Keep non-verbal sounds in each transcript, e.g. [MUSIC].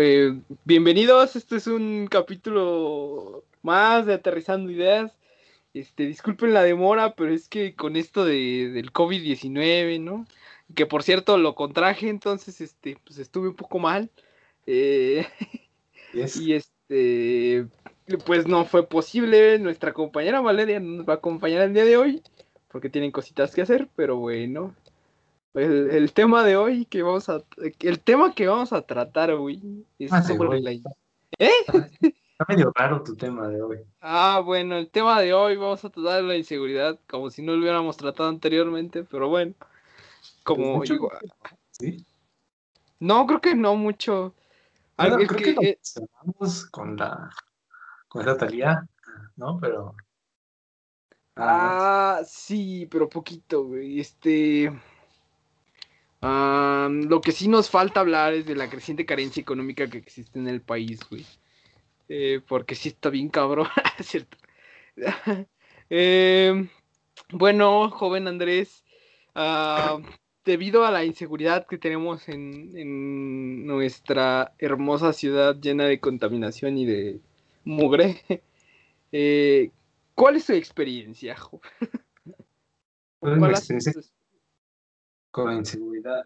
eh, bienvenidos, este es un capítulo más de Aterrizando Ideas. Este, disculpen la demora, pero es que con esto de, del COVID-19, ¿no? Que por cierto lo contraje, entonces este, pues estuve un poco mal. Eh, [LAUGHS] y este, pues no fue posible. Nuestra compañera Valeria nos va a acompañar el día de hoy, porque tienen cositas que hacer, pero bueno. El, el tema de hoy que vamos a. El tema que vamos a tratar, güey, es Ah, sobre la- ¿Eh? Está medio raro tu tema de hoy. Ah, bueno, el tema de hoy vamos a tratar la inseguridad, como si no lo hubiéramos tratado anteriormente, pero bueno. Como Mucho- igual- Sí. No, creo que no mucho. Bueno, creo que, que, lo eh, con la con esa Talía, ¿no? Pero Ah, sí, pero poquito, güey. Este. Lo que sí nos falta hablar es de la creciente carencia económica que existe en el país, güey. Eh, porque sí está bien cabrón, [LAUGHS] ¿cierto? [LAUGHS] Eh, bueno, joven Andrés, ah, debido a la inseguridad que tenemos en, en nuestra hermosa ciudad llena de contaminación y de mugre, [LAUGHS] eh, ¿cuál es tu experiencia, joven? pues, ¿Cuál ha experiencia sido tu- con la inseguridad,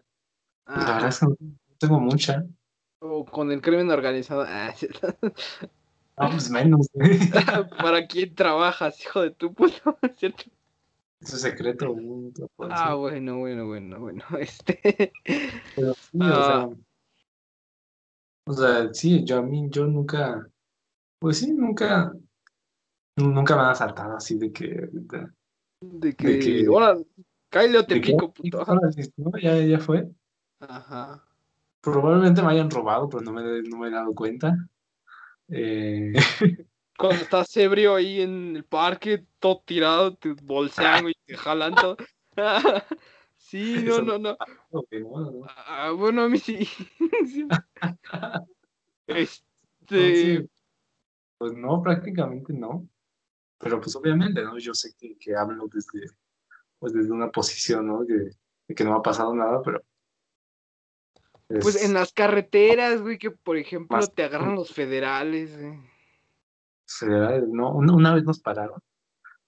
pues, la Ah, verdad es que no tengo mucha. o con el crimen organizado. [LAUGHS] Ah. No, pues menos, güey. [LAUGHS] ¿Para quién trabajas, hijo de tu puta? [LAUGHS] ¿Cierto? Eso es secreto, Ah, bueno, bueno, bueno, bueno. Este. Pero sí, ah. o sea. O sea, sí, yo a mí, yo nunca. Pues sí, nunca. Nunca me han asaltado así de que. De, De que. Cállate te pico, puto. Ya, ya fue. Ajá. Probablemente me hayan robado, pero no me, no me he dado cuenta. Eh, [LAUGHS] Cuando estás ebrio ahí en el parque, todo tirado, te bolsean, güey, te jalan todo. [LAUGHS] Sí, no, no, no. no. Ah, bueno, a mí sí. [LAUGHS] Este. Pues no, prácticamente no. Pero pues obviamente, ¿no? Yo sé que, que hablo desde, pues desde una posición, ¿no? De que no ha pasado nada, pero. Pues es- en las carreteras, güey, que por ejemplo Más- te agarran los federales, güey. federales, no, una, una vez nos pararon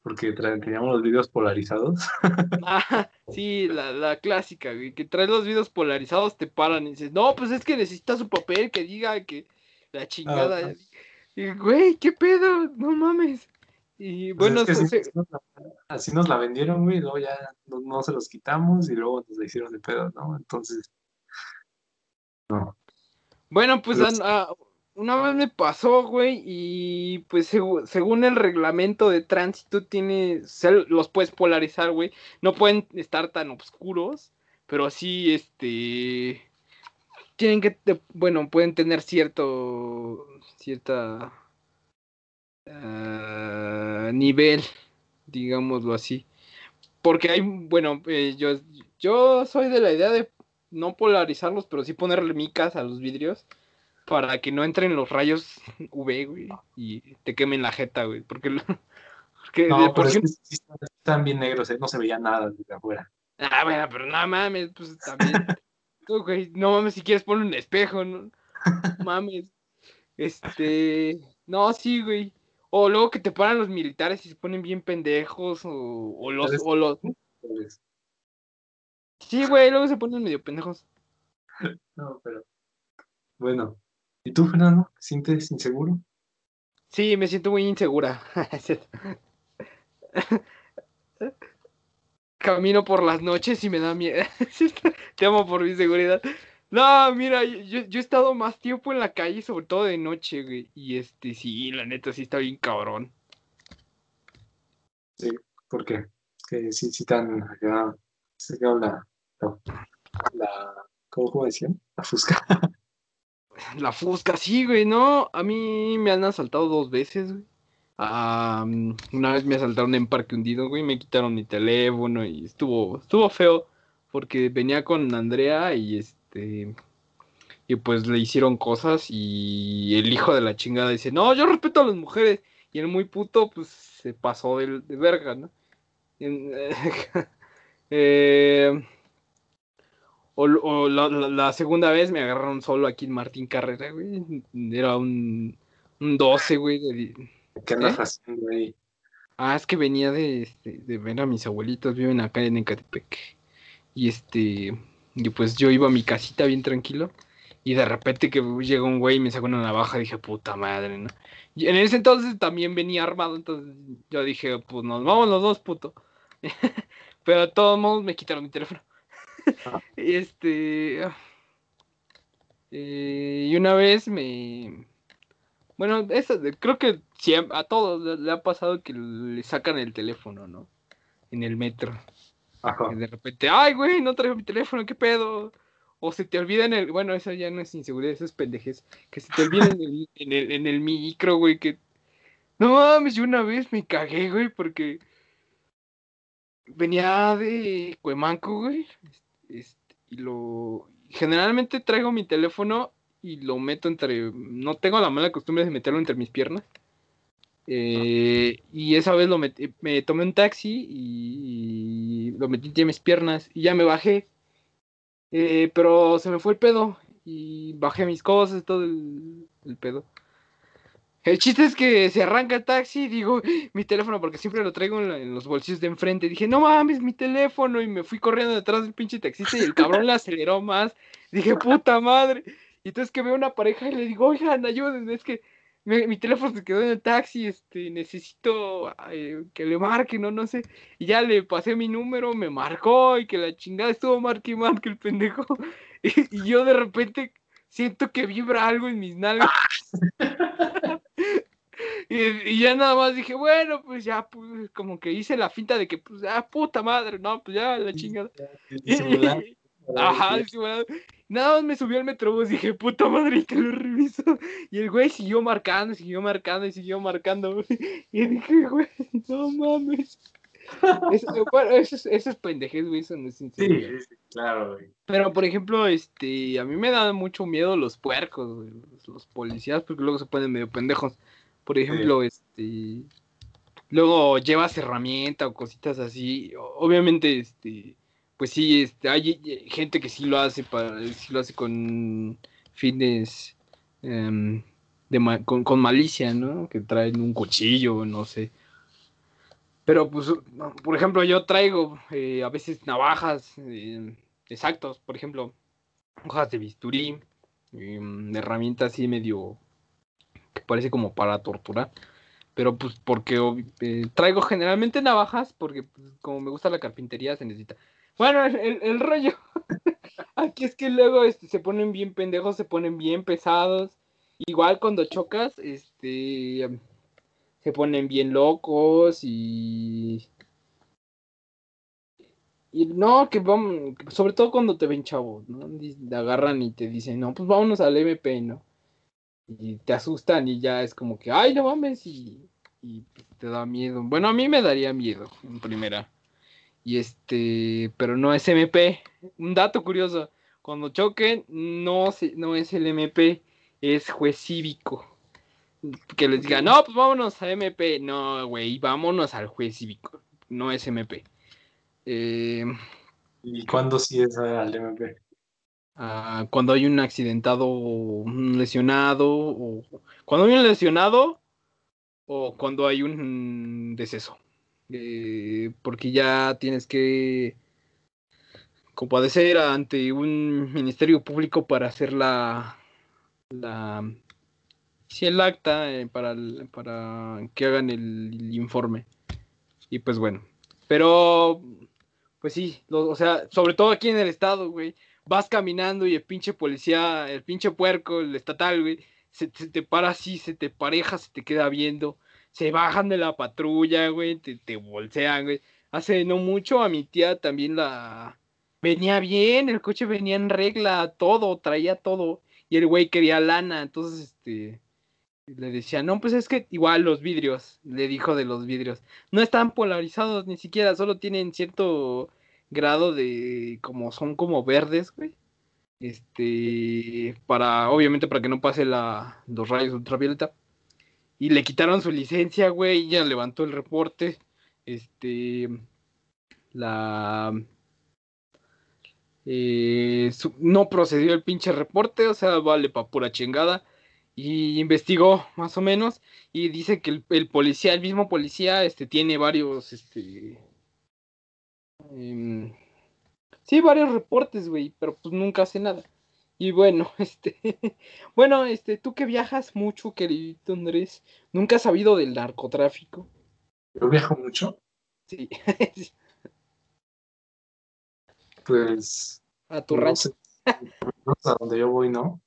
porque teníamos los videos polarizados. [LAUGHS] Ah, sí, la, la clásica, güey, que traes los videos polarizados, te paran y dices, no, pues es que necesita su papel que diga que la chingada. Y, güey, ¿qué pedo? No mames. Y Pues bueno, es que se- sí, se- así, nos la, así nos la vendieron, güey, y luego ya no, no se los quitamos y luego nos la hicieron de pedo, ¿no? Entonces, no. bueno, pues Pero ah, una vez me pasó, güey, y pues segu- según el reglamento de tránsito, tiene, se- los puedes polarizar, güey. No pueden estar tan oscuros, pero sí, este, tienen que, bueno, pueden tener cierto, cierta ah, nivel, digámoslo así. Porque hay, bueno, eh, yo, yo soy de la idea de no polarizarlos, pero sí ponerle micas a los vidrios para que no entren los rayos [LAUGHS] UV, güey, y te quemen la jeta, güey. Porque, [LAUGHS] porque No, es que están, bien negros, ¿eh? No se veía nada desde afuera. Ah, bueno, pero no mames, pues también. [LAUGHS] Güey, no mames, si quieres poner un espejo, no mames. Este, no, sí, güey. O luego que te paran los militares y se ponen bien pendejos, o, o los, o los. Entonces, Sí, güey, luego se ponen medio pendejos. [LAUGHS] no, pero. Bueno. ¿Y tú, Fernando? ¿Te sientes inseguro? Sí, me siento muy insegura. [LAUGHS] Camino por las noches y me da miedo. [LAUGHS] Te amo por mi seguridad. No, mira, yo, yo he estado más tiempo en la calle, sobre todo de noche, güey. Y este, sí, la neta, sí está bien cabrón. Sí. ¿Por qué? Que sí, sí tan. Se quedó la, la, la- ¿cómo, cómo decían? La fusca. [LAUGHS] La fusca, sí, güey, no. A mí me han asaltado dos veces, güey. Ah, una vez me asaltaron en Parque Hundido, güey. Me quitaron mi teléfono y estuvo, estuvo feo. Porque venía con Andrea y este. Y pues le hicieron cosas y el hijo de la chingada dice, no, yo respeto a las mujeres. Y el muy puto, pues se pasó de, de verga, ¿no? En- [LAUGHS] eh, O, la, segunda vez me agarraron solo aquí en Martín Carrera, güey. Era un, un 12, güey. ¿Qué andas ¿Eh? haciendo ahí? Ah, es que venía de, este, de ver a mis abuelitos, viven acá en Ecatepec. Y este, y pues yo iba a mi casita bien tranquilo. Y de repente que llega un güey y me sacó una navaja, dije, puta madre, ¿no? Y en ese entonces también venía armado, entonces yo dije, pues nos vamos los dos, puto. [LAUGHS] Pero de todos modos me quitaron mi teléfono. [LAUGHS] este. Eh, y una vez me. Bueno, eso, creo que a todos le ha pasado que le sacan el teléfono, ¿no? En el metro. Y de repente, ay, güey, no traigo mi teléfono, ¿qué pedo? O se te olvida en el. Bueno, eso ya no es inseguridad, eso es pendejes. Que se te olvida en el, en el, en el micro, güey, que. No mames, yo una vez me cagué, güey, porque. Venía de Cuemanco, güey. Este, y lo. Generalmente traigo mi teléfono y lo meto entre. No tengo la mala costumbre de meterlo entre mis piernas. Eh, y esa vez lo metí, me tomé un taxi y, lo metí entre mis piernas y ya me bajé. Eh, pero se me fue el pedo y bajé mis cosas, todo el, pedo. El chiste es que se arranca el taxi y digo, mi teléfono, porque siempre lo traigo en, los bolsillos de enfrente. Dije, no mames, mi teléfono. Y me fui corriendo detrás del pinche taxista y el cabrón le aceleró más. Dije, puta madre. Y entonces que veo una pareja y le digo, oigan, ayúdenme, es que mi, teléfono se quedó en el taxi, este, necesito que le marque, no, no sé. Y ya le pasé mi número, me marcó y que la chingada estuvo marque y marque el pendejo. [LAUGHS] Y, yo de repente siento que vibra algo en mis nalgas. [LAUGHS] y, ya nada más dije, bueno, pues ya, pues como que hice la finta de que, pues, ah, puta madre, no, pues ya, la chingada. [LAUGHS] Ajá, Nada más me subió al metrobús y dije, puta madre, te lo reviso. Y el güey siguió marcando, siguió marcando y siguió marcando. [LAUGHS] Y dije, güey, no mames. Eso, bueno, eso, es pendejez, güey, sincero. Sí, claro, güey. Pero, por ejemplo, este, a mí me dan mucho miedo los puercos, los, policías, porque luego se ponen medio pendejos. Por ejemplo, este, luego llevas herramienta o cositas así. Obviamente, este, pues sí, este, hay gente que sí lo hace para, sí lo hace con fines em, de con, malicia, ¿no? Que traen un cuchillo, no sé. Pero pues, por ejemplo, yo traigo eh, a veces navajas eh, exactos, por ejemplo, hojas de bisturí, em, herramientas así medio que parece como para torturar. Pero pues porque eh, traigo generalmente navajas, porque pues, como me gusta la carpintería se necesita. Bueno, el, rollo. [LAUGHS] Aquí es que luego este, se ponen bien pendejos, se ponen bien pesados. Igual cuando chocas, este se ponen bien locos y. Y no, que vamos, sobre todo cuando te ven chavos, ¿no? Te agarran y te dicen, no, pues vámonos al MP, ¿no? Y te asustan y ya es como que, ay, no mames, y, y te da miedo. Bueno, a mí me daría miedo en primera. Y este, pero no es MP. Un dato curioso, cuando choquen, no, no es el MP, es juez cívico. Que les diga, no, pues vámonos a MP. No, güey, vámonos al juez cívico. No es MP. Eh, ¿Y cuándo sí es al MP? Ah, cuando hay un accidentado, un lesionado, o cuando hay un lesionado, o cuando hay un deceso. Eh, porque ya tienes que compadecer ante un ministerio público para hacer la, la si el acta eh, para, para que hagan el, informe. Y pues bueno, pero pues sí, o sea, sobre todo aquí en el estado, güey, vas caminando y el pinche policía, el pinche puerco, el estatal, se, se te para así, se te pareja, se te queda viendo se bajan de la patrulla, güey, te, te bolsean, güey. Hace no mucho a mi tía también la... Venía bien, el coche venía en regla, todo, traía todo. Y el güey quería lana, entonces, este... Le decía, no, pues es que igual los vidrios, le dijo de los vidrios, no están polarizados ni siquiera, solo tienen cierto grado de, como son como verdes, güey. Este, para, obviamente para que no pase la, los rayos ultravioleta y le quitaron su licencia, güey, ya levantó el reporte. Este, la, eh, no procedió el pinche reporte, o sea, vale pa' pura chingada. Y investigó más o menos y dice que el, policía, el mismo policía, este, tiene varios, este... em, sí, varios reportes, güey, pero pues nunca hace nada. Y bueno, [LAUGHS] este... bueno, este, tú que viajas mucho, querido Andrés, ¿nunca has sabido del narcotráfico? Yo viajo mucho, Sí, [LAUGHS] pues a tu no rancho. no sé a donde yo voy, ¿no?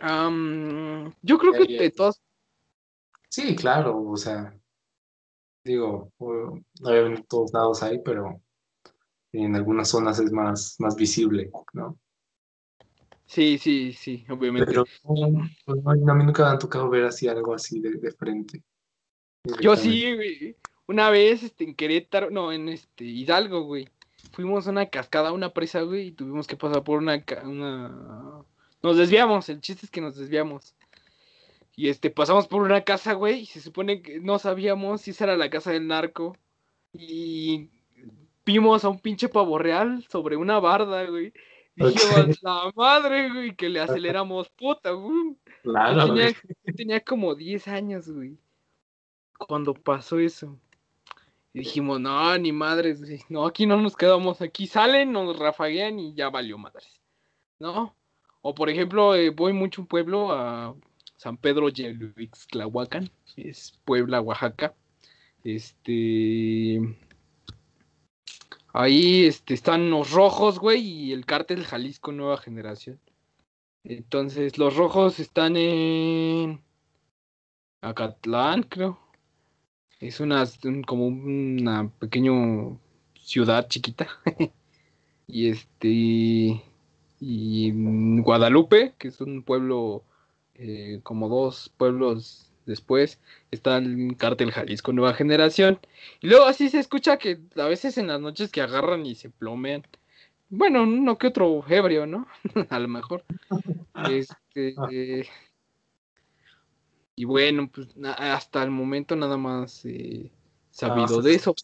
Am, yo creo que ya. de todas Sí, claro, o sea, digo, obviamente en todos lados hay, pero en algunas zonas es más, más visible, ¿no? Sí, sí, sí, obviamente. Pero no, no, a mí nunca me han tocado ver así algo así de, de frente. Yo sí, güey. Una vez, este, en Querétaro, no, en este, Hidalgo, güey. Fuimos a una cascada, a una presa, güey, y tuvimos que pasar por una, una... Nos desviamos, el chiste es que nos desviamos. Y este, pasamos por una casa, güey, y se supone que no sabíamos si esa era la casa del narco. Y vimos a un pinche pavo real sobre una barda, güey. Dijimos, la madre, güey, que le aceleramos, puta, güey. Yo Claro, tenía, güey. yo tenía como 10 años, güey. Cuando pasó eso. Y dijimos, no, ni madres, güey. No, aquí no nos quedamos. Aquí salen, nos rafaguean y ya valió madres. ¿No? O por ejemplo, eh, voy mucho a un pueblo, a San Pedro Yelhuixtlahuacan. Es Puebla, Oaxaca. Este. Ahí este, están los rojos, güey, y el cártel Jalisco Nueva Generación. Entonces, los rojos están en Acatlán, creo. Es una un- como una pequeña ciudad chiquita. [LAUGHS] y este y Guadalupe, que es un pueblo eh, como dos pueblos después, está el cártel Jalisco Nueva Generación. Y luego así se escucha que a veces en las noches que agarran y se plomean. Bueno, uno que otro ebrio, ¿no? [LAUGHS] a lo mejor. Este. eh, y bueno, pues hasta el momento nada más eh, sabido Ah, de eso.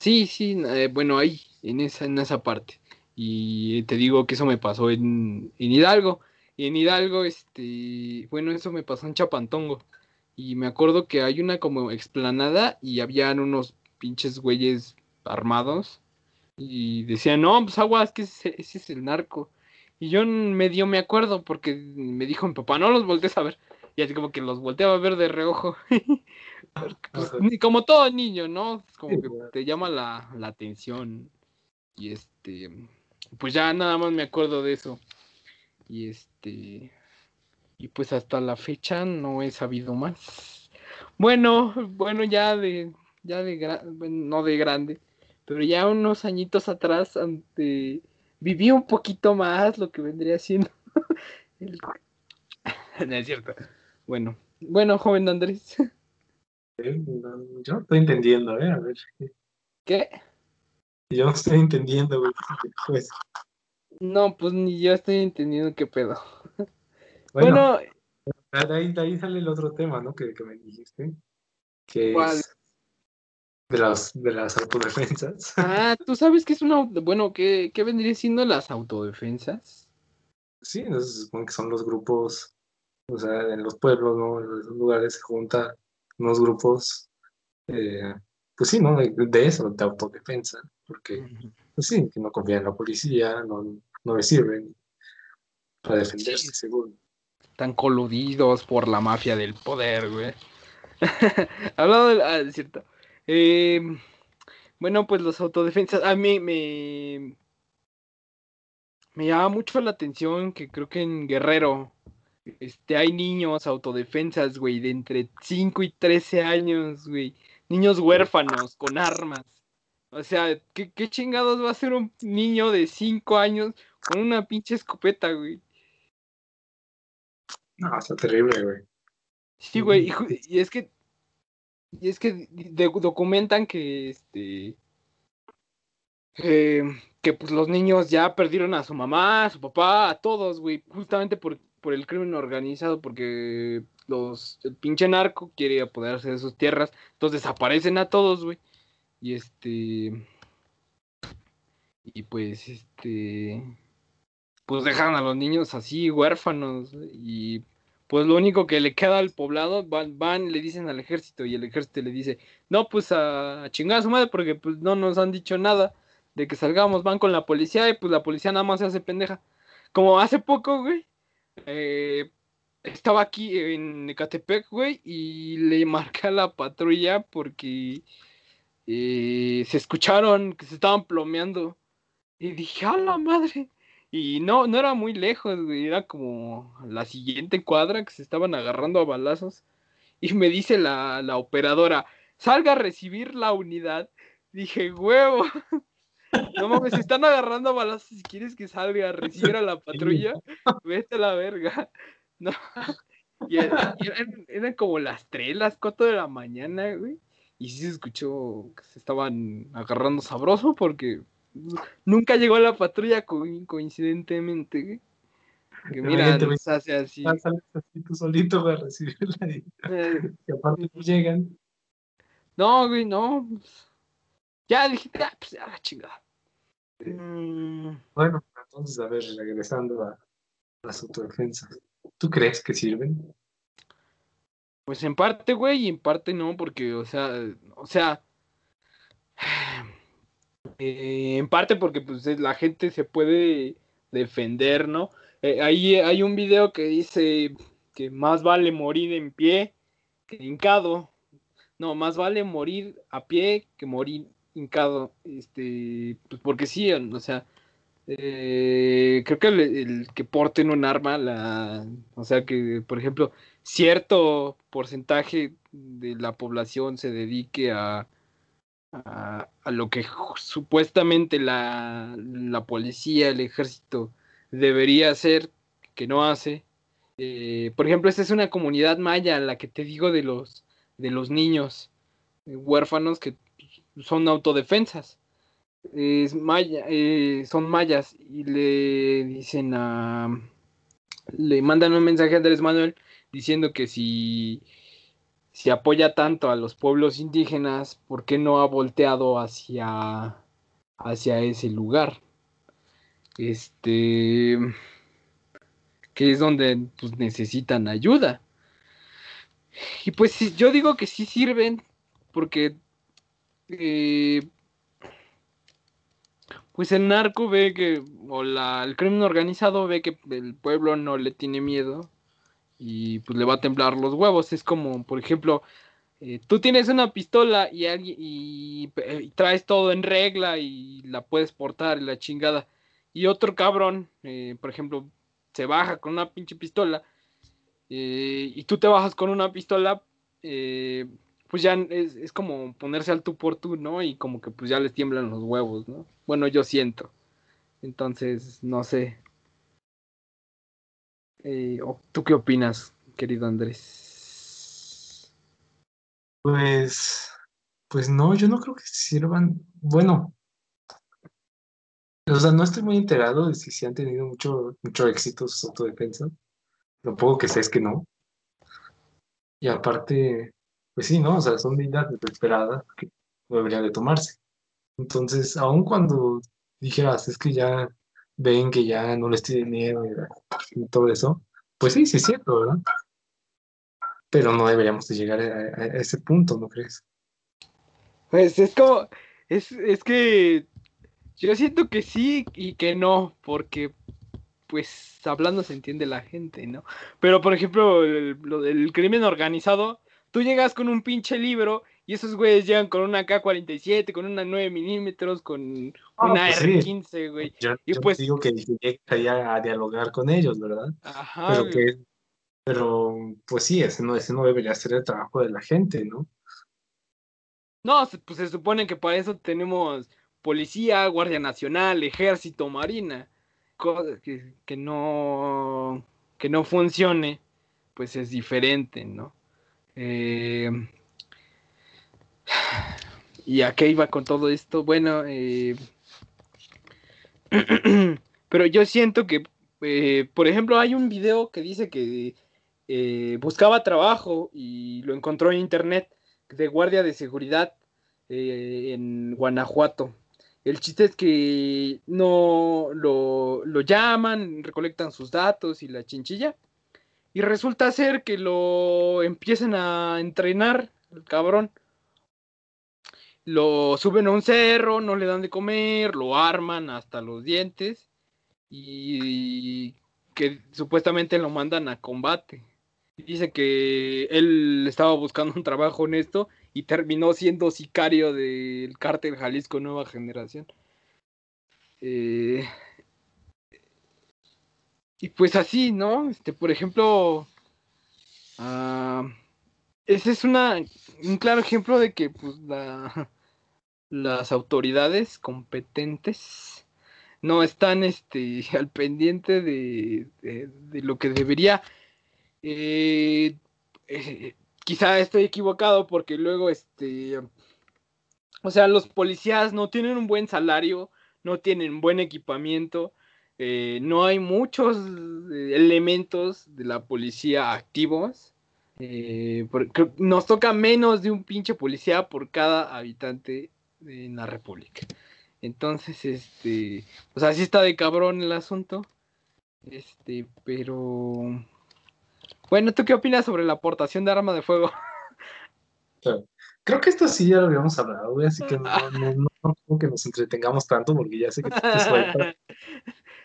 Sí, sí, eh, bueno, ahí, en esa, en esa parte. Y te digo que eso me pasó en, en Hidalgo. Y en Hidalgo, este, bueno, eso me pasó en Chapantongo. Y me acuerdo que hay una como explanada y habían unos pinches güeyes armados. Y decían, no, pues aguas, que ese, ese es el narco. Y yo medio me acuerdo porque me dijo mi papá, no los voltees a ver. Y así como que los volteaba a ver de reojo. [LAUGHS] Pues, como todo niño, ¿no? Como que te llama la, la atención. Y este, pues ya nada más me acuerdo de eso. Y este, y pues hasta la fecha no he sabido más. Bueno, bueno, ya de, ya de, no de grande, pero ya unos añitos atrás, ante, viví un poquito más lo que vendría siendo. [LAUGHS] el- [LAUGHS] No es cierto. Bueno, bueno, joven Andrés. [LAUGHS] Eh, Yo no estoy entendiendo, ¿eh? A ver, ¿Qué? yo no estoy entendiendo, güey. Pues, No, pues ni yo estoy entendiendo qué pedo. Bueno, Bueno, de ahí, de ahí sale el otro tema, ¿no? Que, que me dijiste. Que ¿Cuál? es de las, de las autodefensas. ah, ¿tú sabes qué es una, bueno, qué, qué vendría siendo las autodefensas? Sí, entonces se supone que son los grupos, o sea, en los pueblos, ¿no? En esos lugares se juntan unos grupos, eh, pues sí, ¿no? De, de eso, de autodefensa, porque, pues sí, que no confían en la policía, no, no les sirven para defenderse, Sí. según. Están coludidos por la mafia del poder, güey. [LAUGHS] Hablando de... Ah, es cierto. Eh, bueno, pues los autodefensas, a mí me... Me llama mucho la atención que creo que en Guerrero este, hay niños autodefensas, güey, de entre 5 y 13 años, güey. Niños huérfanos con armas. O sea, ¿qué, qué chingados va a ser un niño de 5 años con una pinche escopeta, güey? No, está terrible, güey. Sí, güey, y, es que y es que de- documentan que este eh, que pues los niños ya perdieron a su mamá, a su papá, a todos, güey, justamente por, por el crimen organizado, porque los el pinche narco quiere apoderarse de sus tierras, entonces desaparecen a todos, güey. Y este y pues este pues dejan a los niños así huérfanos y pues lo único que le queda al poblado van, van le dicen al ejército y el ejército le dice no pues a, chingar a su madre porque pues no nos han dicho nada de que salgamos van con la policía y pues la policía nada más se hace pendeja como hace poco güey eh, estaba aquí en Ecatepec güey y le marqué a la patrulla porque eh, se escucharon que se estaban plomeando y dije, ¡a la madre! Y no, no era muy lejos, güey. Era como la siguiente cuadra que se estaban agarrando a balazos. Y me dice la, la operadora, salga a recibir la unidad. Dije, huevo. [LAUGHS] No mames, se están agarrando a balazos. Si quieres que salga a recibir a la [LAUGHS] patrulla, vete a la verga. [LAUGHS] No. Y, eran, como las 3, las 4 de la mañana, güey. Y sí se escuchó que se estaban agarrando sabroso porque Nunca llegó la patrulla coincidentemente, Que mira, hace así. así tú solito para recibirla y, eh. aparte no llegan. No, güey, no. Ya dije, ya, pues ya chingada. Mm. Bueno, entonces, a ver, regresando a las autodefensas. ¿Tú crees que sirven? Pues en parte, güey, y en parte no, porque, o sea, o sea, eh, en parte porque pues la gente se puede defender, ¿no? Eh, ahí hay un video que dice que más vale morir en pie que hincado. No, más vale morir a pie que morir hincado. Este, pues porque sí, o sea, eh, creo que el, que porten un arma, la, o sea que, por ejemplo, cierto porcentaje de la población se dedique a, a, lo que supuestamente la, policía, el ejército debería hacer, que no hace. Eh, por ejemplo, esta es una comunidad maya, la que te digo de los, de los niños eh, huérfanos que son autodefensas. Es maya, eh, son mayas y le dicen a... Le mandan un mensaje a Andrés Manuel diciendo que si si apoya tanto a los pueblos indígenas, ¿por qué no ha volteado hacia, hacia ese lugar? Este, que es donde pues, necesitan ayuda. Y pues yo digo que sí sirven, porque eh, pues el narco ve que, o la, el crimen organizado ve que el pueblo no le tiene miedo y pues le va a temblar los huevos. Es como, por ejemplo, eh, tú tienes una pistola y, alguien, y, traes todo en regla y la puedes portar y la chingada. Y otro cabrón, eh, por ejemplo, se baja con una pinche pistola eh, y tú te bajas con una pistola, pues ya es, es, como ponerse al tú por tú, ¿no? Y como que pues ya les tiemblan los huevos, ¿no? Bueno, yo siento. Entonces, no sé. Eh, ¿Tú qué opinas, querido Andrés? Pues, pues no, yo no creo que sirvan. Bueno, o sea, no estoy muy enterado de si se han tenido mucho, mucho éxito sus autodefensas. Lo poco que sé es que no. Y aparte, pues sí, ¿no? O sea, son medidas desesperadas que deberían de tomarse. Entonces, aun cuando dijeras, es que ya ven que ya no les tiene miedo y, todo eso, pues sí, sí es cierto, ¿verdad? Pero no deberíamos de llegar a, ese punto, ¿no crees? Pues es como, es, es que yo siento que sí y que no, porque pues hablando se entiende la gente, ¿no? Pero por ejemplo, lo del crimen organizado, tú llegas con un pinche libro y esos güeyes llegan con una K-47, con una 9 milímetros, con ah, una pues R-15, güey. Yo, y pues... digo que llegaría a dialogar con ellos, ¿verdad? Ajá. Pero, que, pero pues sí, ese no, ese no debería ser el trabajo de la gente, ¿no? No, pues se supone que para eso tenemos policía, guardia nacional, ejército, marina. Que, que no que no funcione, pues es diferente, ¿no? Eh, ¿Y a qué iba con todo esto? Bueno, eh, [CLEARS THROAT] pero yo siento que, eh, por ejemplo, hay un video que dice que eh, buscaba trabajo y lo encontró en internet de guardia de seguridad en Guanajuato. El chiste es que no lo, lo llaman, recolectan sus datos y la chinchilla. Y resulta ser que lo empiezan a entrenar, el cabrón. Lo suben a un cerro, no le dan de comer, lo arman hasta los dientes y que supuestamente lo mandan a combate. Dice que él estaba buscando un trabajo honesto y terminó siendo sicario del cártel Jalisco Nueva Generación. Eh, y pues así, ¿no? Este, por ejemplo, ah, ese es una, un claro ejemplo de que pues, la, las autoridades competentes no están este, [LAUGHS] al pendiente de, lo que debería. Eh, eh, quizá estoy equivocado porque luego, este, o sea, los policías no tienen un buen salario, no tienen buen equipamiento, eh, no hay muchos elementos de la policía activos. nos toca menos de un pinche policía por cada habitante en la República. Entonces, este, o sea, sí está de cabrón el asunto. Este, pero bueno, ¿tú qué opinas sobre la aportación de arma de fuego? [LAUGHS] Creo que esto sí ya lo habíamos hablado, así que no, no, no, que nos entretengamos tanto porque ya sé que te. [LAUGHS]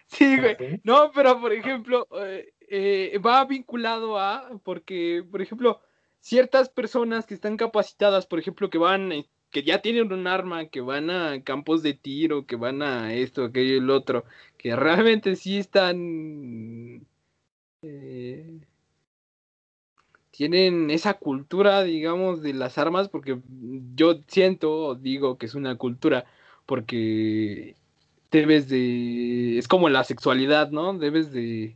Sí, güey. No, pero por ejemplo, eh, eh, va vinculado a, porque, por ejemplo, ciertas personas que están capacitadas, por ejemplo, que van que ya tienen un arma, que van a campos de tiro, que van a esto, aquello y el otro, que realmente sí están... Eh, tienen esa cultura, digamos, de las armas, porque yo siento, digo que es una cultura, porque debes de... Es como la sexualidad, ¿no? Debes de...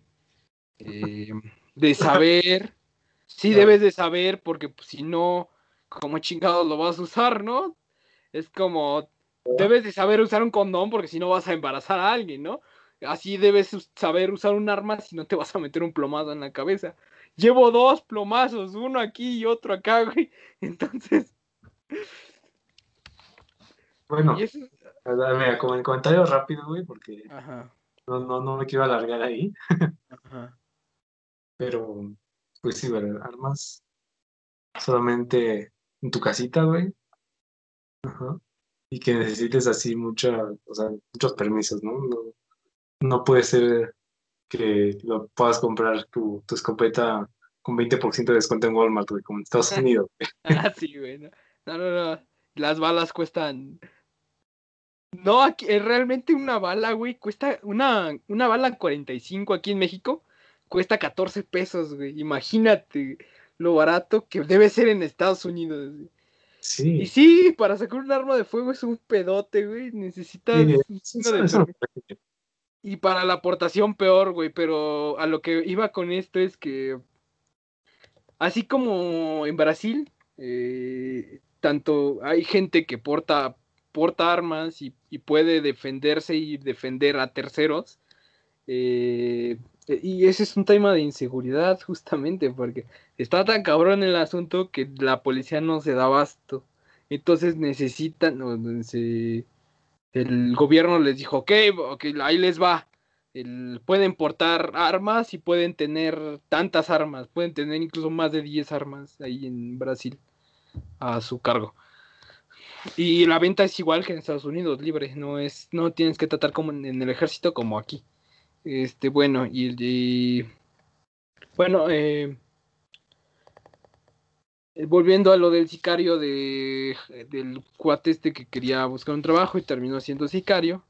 Eh, de [LAUGHS] saber, sí debes de saber, porque pues, si no, ¿cómo chingados lo vas a usar, no? Es como, debes de saber usar un condón porque si no vas a embarazar a alguien, ¿no? Así debes saber usar un arma si no te vas a meter un plomado en la cabeza. Llevo dos plomazos, uno aquí y otro acá, [LAUGHS] güey. Entonces. Bueno, mira, como en comentario rápido, güey, porque No, no, no me quiero alargar ahí. Ajá. Pero, pues sí, ¿verdad? Armas solamente en tu casita, güey. Ajá. Y que necesites así mucha, o sea, muchos permisos, ¿no? No, puede ser que lo puedas comprar tu, tu escopeta con 20% de descuento en Walmart, güey, como en Estados [LAUGHS] Unidos. ah, sí, güey. No, no, no, Las balas cuestan. No, aquí, es realmente una bala, güey, cuesta una, una bala 45 aquí en México, cuesta 14 pesos, güey. Imagínate lo barato que debe ser en Estados Unidos. Sí. Y sí, para sacar un arma de fuego es un pedote, güey. Necesitas Y para la aportación peor, güey. Pero a lo que iba con esto es que. Así como en Brasil, eh, tanto hay gente que porta, porta armas y, y, puede defenderse y defender a terceros. Eh, y ese es un tema de inseguridad, justamente, porque está tan cabrón el asunto que la policía no se da abasto. Entonces necesitan, el gobierno les dijo, ok, okay ahí les va. pueden portar armas y pueden tener tantas armas, pueden tener incluso más de 10 armas ahí en Brasil a su cargo. Y la venta es igual que en Estados Unidos, libre, no es, no tienes que tratar como en el ejército como aquí. Este, bueno, y, bueno, eh, volviendo a lo del sicario de, del cuate este que quería buscar un trabajo y terminó siendo sicario.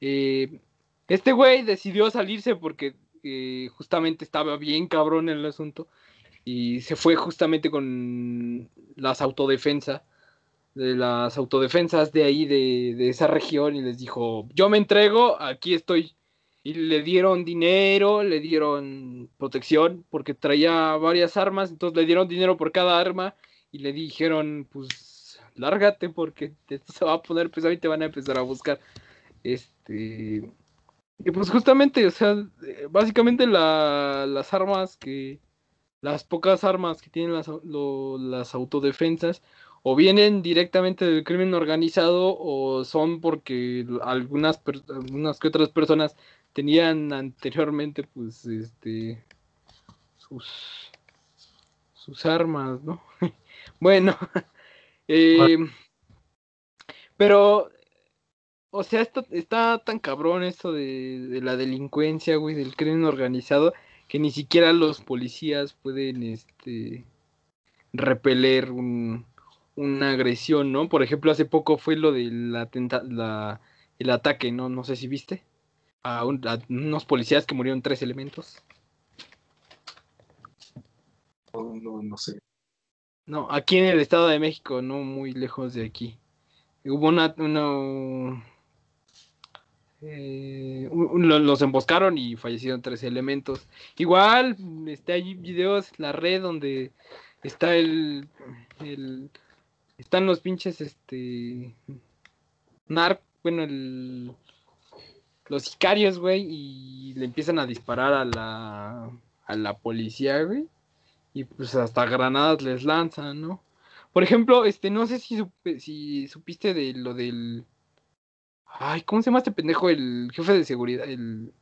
Eh, este güey decidió salirse porque eh, justamente estaba bien cabrón en el asunto y se fue justamente con las autodefensas de las autodefensas de ahí de, de esa región y les dijo yo me entrego aquí estoy y le dieron dinero, le dieron protección porque traía varias armas, entonces le dieron dinero por cada arma y le dijeron, pues, lárgate porque esto [LAUGHS] se va a poner pesado y te van a empezar a buscar. Este, y pues justamente, o sea, básicamente las armas que, las pocas armas que tienen las, las autodefensas, o vienen directamente del crimen organizado o son porque algunas, algunas que otras personas tenían anteriormente pues este sus sus armas, ¿no? [LAUGHS] bueno, [LAUGHS] eh, pero o sea, esto está tan cabrón esto de, de la delincuencia, güey, del crimen organizado, que ni siquiera los policías pueden este repeler un, una agresión, ¿no? Por ejemplo, hace poco fue lo del la, el ataque, ¿no? No sé si viste. A, unos policías que murieron tres elementos. No, no, sé. No, aquí en el Estado de México, no muy lejos de aquí. Hubo una... una eh, los emboscaron y fallecieron tres elementos. Igual, está hay videos la red donde está el, el están los pinches, este. Nar, bueno, el. Los sicarios, güey, y le empiezan a disparar a la. a la policía, güey. Y pues hasta granadas les lanzan, ¿no? Por ejemplo, este, no sé si, si supiste de lo del. Ay, ¿cómo se llama este pendejo? El jefe de seguridad, el.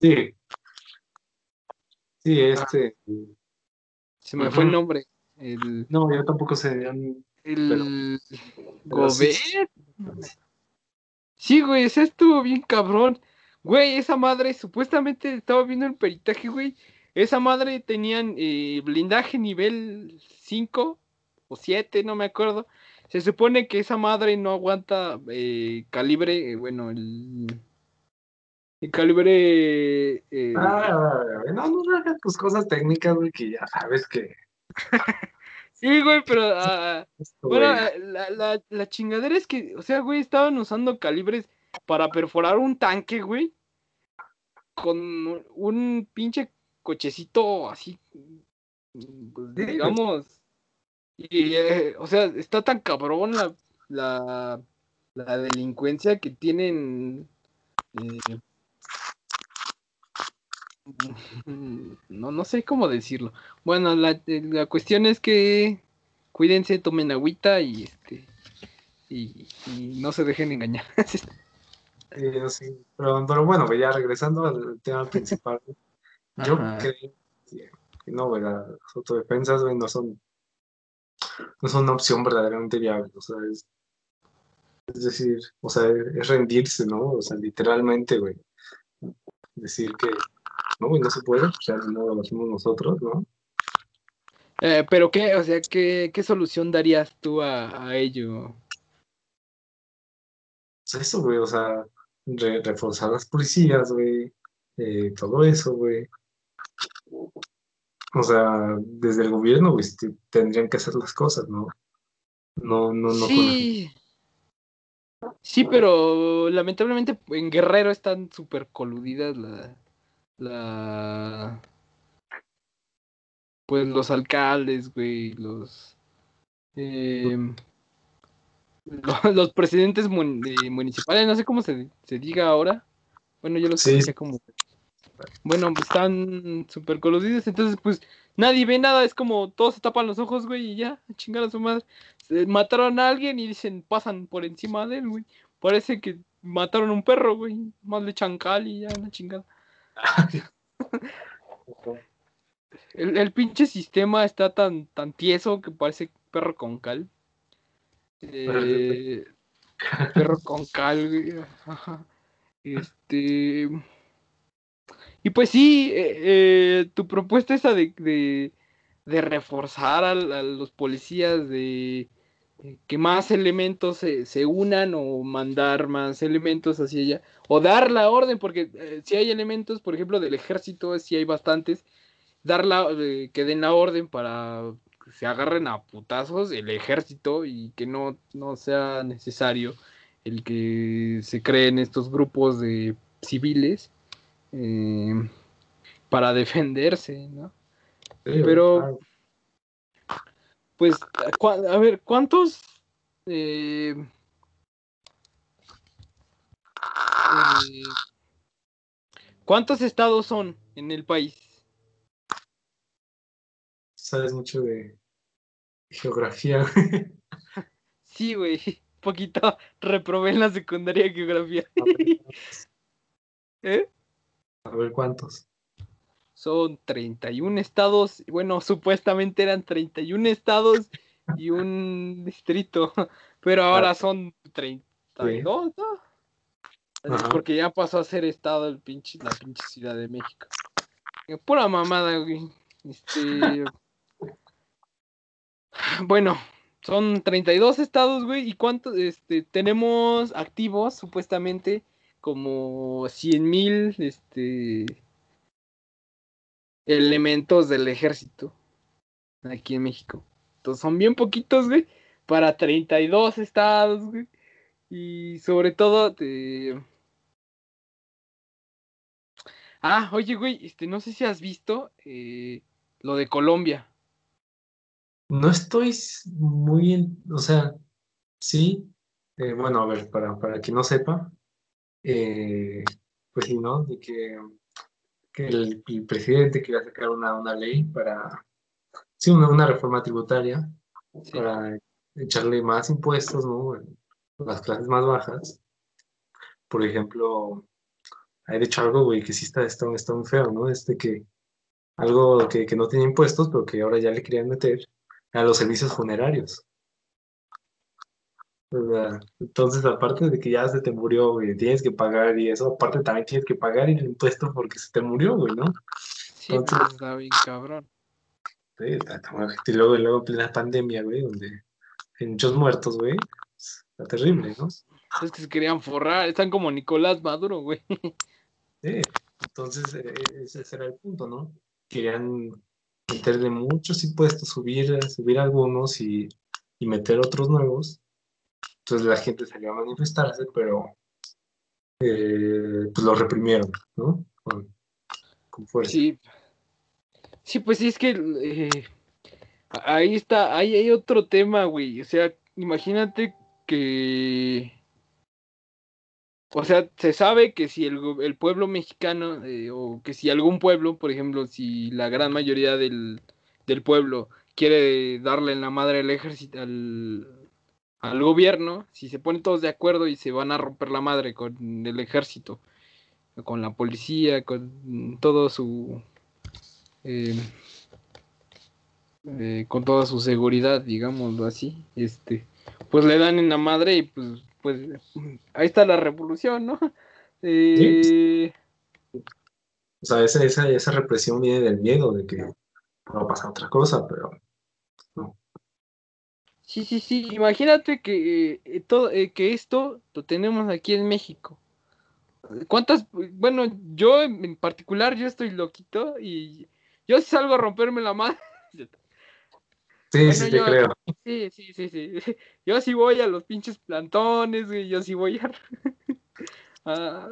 Sí. Sí, este. Se me fue el nombre. No, yo tampoco sé. El Sí. Güey, ese estuvo bien cabrón. Güey, esa madre, supuestamente estaba viendo el peritaje, güey. Esa madre tenían eh, blindaje nivel 5 o 7, no me acuerdo. Se supone que esa madre no aguanta eh, calibre, eh, bueno, el, el calibre... Ah, no, no hagas tus cosas técnicas, güey, que ya sabes que [LAUGHS] sí, güey, pero. [LAUGHS] Ah, bueno, la, la, la, chingadera es que, o sea, güey, estaban usando calibres para perforar un tanque, güey. Con un pinche cochecito así. Pues, digamos. Y, eh, o sea, está tan cabrón la, la, la delincuencia que tienen. Eh, no, no sé cómo decirlo. Bueno, la, la cuestión es que cuídense, tomen agüita y este y, no se dejen engañar. [LAUGHS] sí, pero, pero, bueno, ya regresando al tema principal, [LAUGHS] yo creo que no, las autodefensas no son no son una opción verdaderamente viable, o sea, es, es decir, o sea, es rendirse, ¿no? O sea, literalmente, güey. Decir que ¿no? Y no se puede, o sea, no lo hacemos nosotros, ¿no? Eh, pero qué, o sea, ¿qué, qué solución darías tú a, a ello? Pues eso, güey, o sea, reforzar las policías, güey, eh, todo eso, güey. O sea, desde el gobierno, güey, tendrían que hacer las cosas, ¿no? No, no, no. Sí. Sí, pero lamentablemente en Guerrero están súper coludidas la, la pues los alcaldes, güey, los em, [LAUGHS] los, presidentes municipales, no sé cómo se, se, diga ahora. Bueno, yo lo sé como bueno, pues están súper coludidos, entonces pues nadie ve nada, es como todos se tapan los ojos, güey, y ya, chingar a su madre. mataron a alguien y dicen, pasan por encima de él, güey. Parece que mataron a un perro, güey, más le echan cal y ya, la chingada. El, pinche sistema está tan, tan tieso que parece perro con cal. Eh, [LAUGHS] perro con cal, Este. Y pues sí, eh, eh, tu propuesta esa de, de, de reforzar a, los policías, de que más elementos se, se, unan o mandar más elementos hacia allá, o dar la orden, porque eh, si hay elementos, por ejemplo, del ejército, si hay bastantes, dar la, eh, que den la orden para que se agarren a putazos el ejército y que no, no sea necesario el que se creen estos grupos de civiles eh, para defenderse, ¿no? Pero pues, a ver, ¿cuántos eh, eh, ¿Cuántos estados son en el país? Sabes mucho de, Geografía, güey. [LAUGHS] Sí, güey. [LAUGHS] Poquito reprobé en la secundaria geografía. [LAUGHS] ¿Eh? A ver cuántos. Son 31 estados, bueno, [LAUGHS] supuestamente eran 31 estados y un [LAUGHS] distrito, pero ahora son 32, ¿no? Porque ya pasó a ser estado el pinche, la pinche Ciudad de México. Eh, Pura mamada, güey. Este... [LAUGHS] bueno, son 32 estados, güey. ¿Y cuántos? Este, tenemos activos, supuestamente, como 100 mil, este... Elementos del ejército. Aquí en México. Entonces son bien poquitos, güey. Para 32 estados, güey. Y sobre todo, te... Ah, oye, güey, este, no sé si has visto eh, lo de Colombia. No estoy muy, en- o sea, sí, eh, bueno, a ver, para, para quien no sepa, eh, pues sí, ¿no? De que, que el, el presidente quería sacar una, una ley para, sí, una, una reforma tributaria Sí. para echarle más impuestos, ¿no? Las clases más bajas. Por ejemplo, hay de hecho algo, güey, que sí está, está, está muy feo, ¿no? Este que algo que, que no tiene impuestos, pero que ahora ya le querían meter a los servicios funerarios. Entonces, aparte de que ya se te murió, güey, tienes que pagar y eso, aparte también tienes que pagar el impuesto porque se te murió, güey, ¿no? Sí, Entonces- pues está bien cabrón. Sí, está-. Y luego, luego en plena pandemia, güey, donde hay muchos muertos, güey, pues, está terrible, ¿no? Es que se querían forrar, están como Nicolás Maduro, güey. Sí, entonces eh, ese ese era el punto, ¿no? Querían meterle muchos impuestos, subir, subir algunos y, y meter otros nuevos. Entonces la gente salió a manifestarse, pero eh, pues lo reprimieron, ¿no? Con, fuerza. Sí. Sí, pues es que eh, ahí está, ahí hay otro tema, güey. O sea, imagínate que. O sea, se sabe que si el pueblo mexicano, eh, o que si algún pueblo, por ejemplo, si la gran mayoría del, del pueblo quiere darle en la madre al ejército, al, al gobierno, si se ponen todos de acuerdo y se van a romper la madre con el ejército, con la policía, con todo su eh, eh, con toda su seguridad, digámoslo así, este, pues le dan en la madre y pues, pues ahí está la revolución, ¿no? [LAUGHS] Eh, O sea, esa, esa, esa represión viene del miedo de que va a pasar otra cosa, pero sí, sí, sí, imagínate que eh, todo, eh, que esto lo tenemos aquí en México. ¿Cuántas? Bueno, yo en particular, yo estoy loquito y yo sí salgo a romperme la madre. sí, Bueno, sí te yo- creo. Sí, sí, sí, sí. [LAUGHS] Yo sí voy a los pinches plantones, güey. Yo sí voy a. [LAUGHS] a-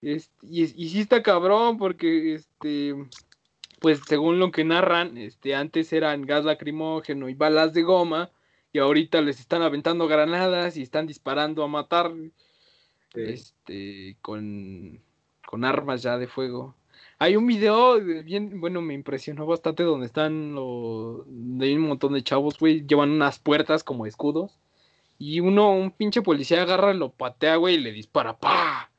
este, y, y sí está cabrón, porque este. Pues según lo que narran, este, antes eran gas lacrimógeno y balas de goma. Y ahorita les están aventando granadas y están disparando a matar. Sí. Este. con. con armas ya de fuego. Hay un video de bien, bueno, me impresionó bastante donde están los, hay un montón de chavos, güey, llevan unas puertas como escudos y uno, un pinche policía agarra, lo patea, güey, y le dispara, ¡pa!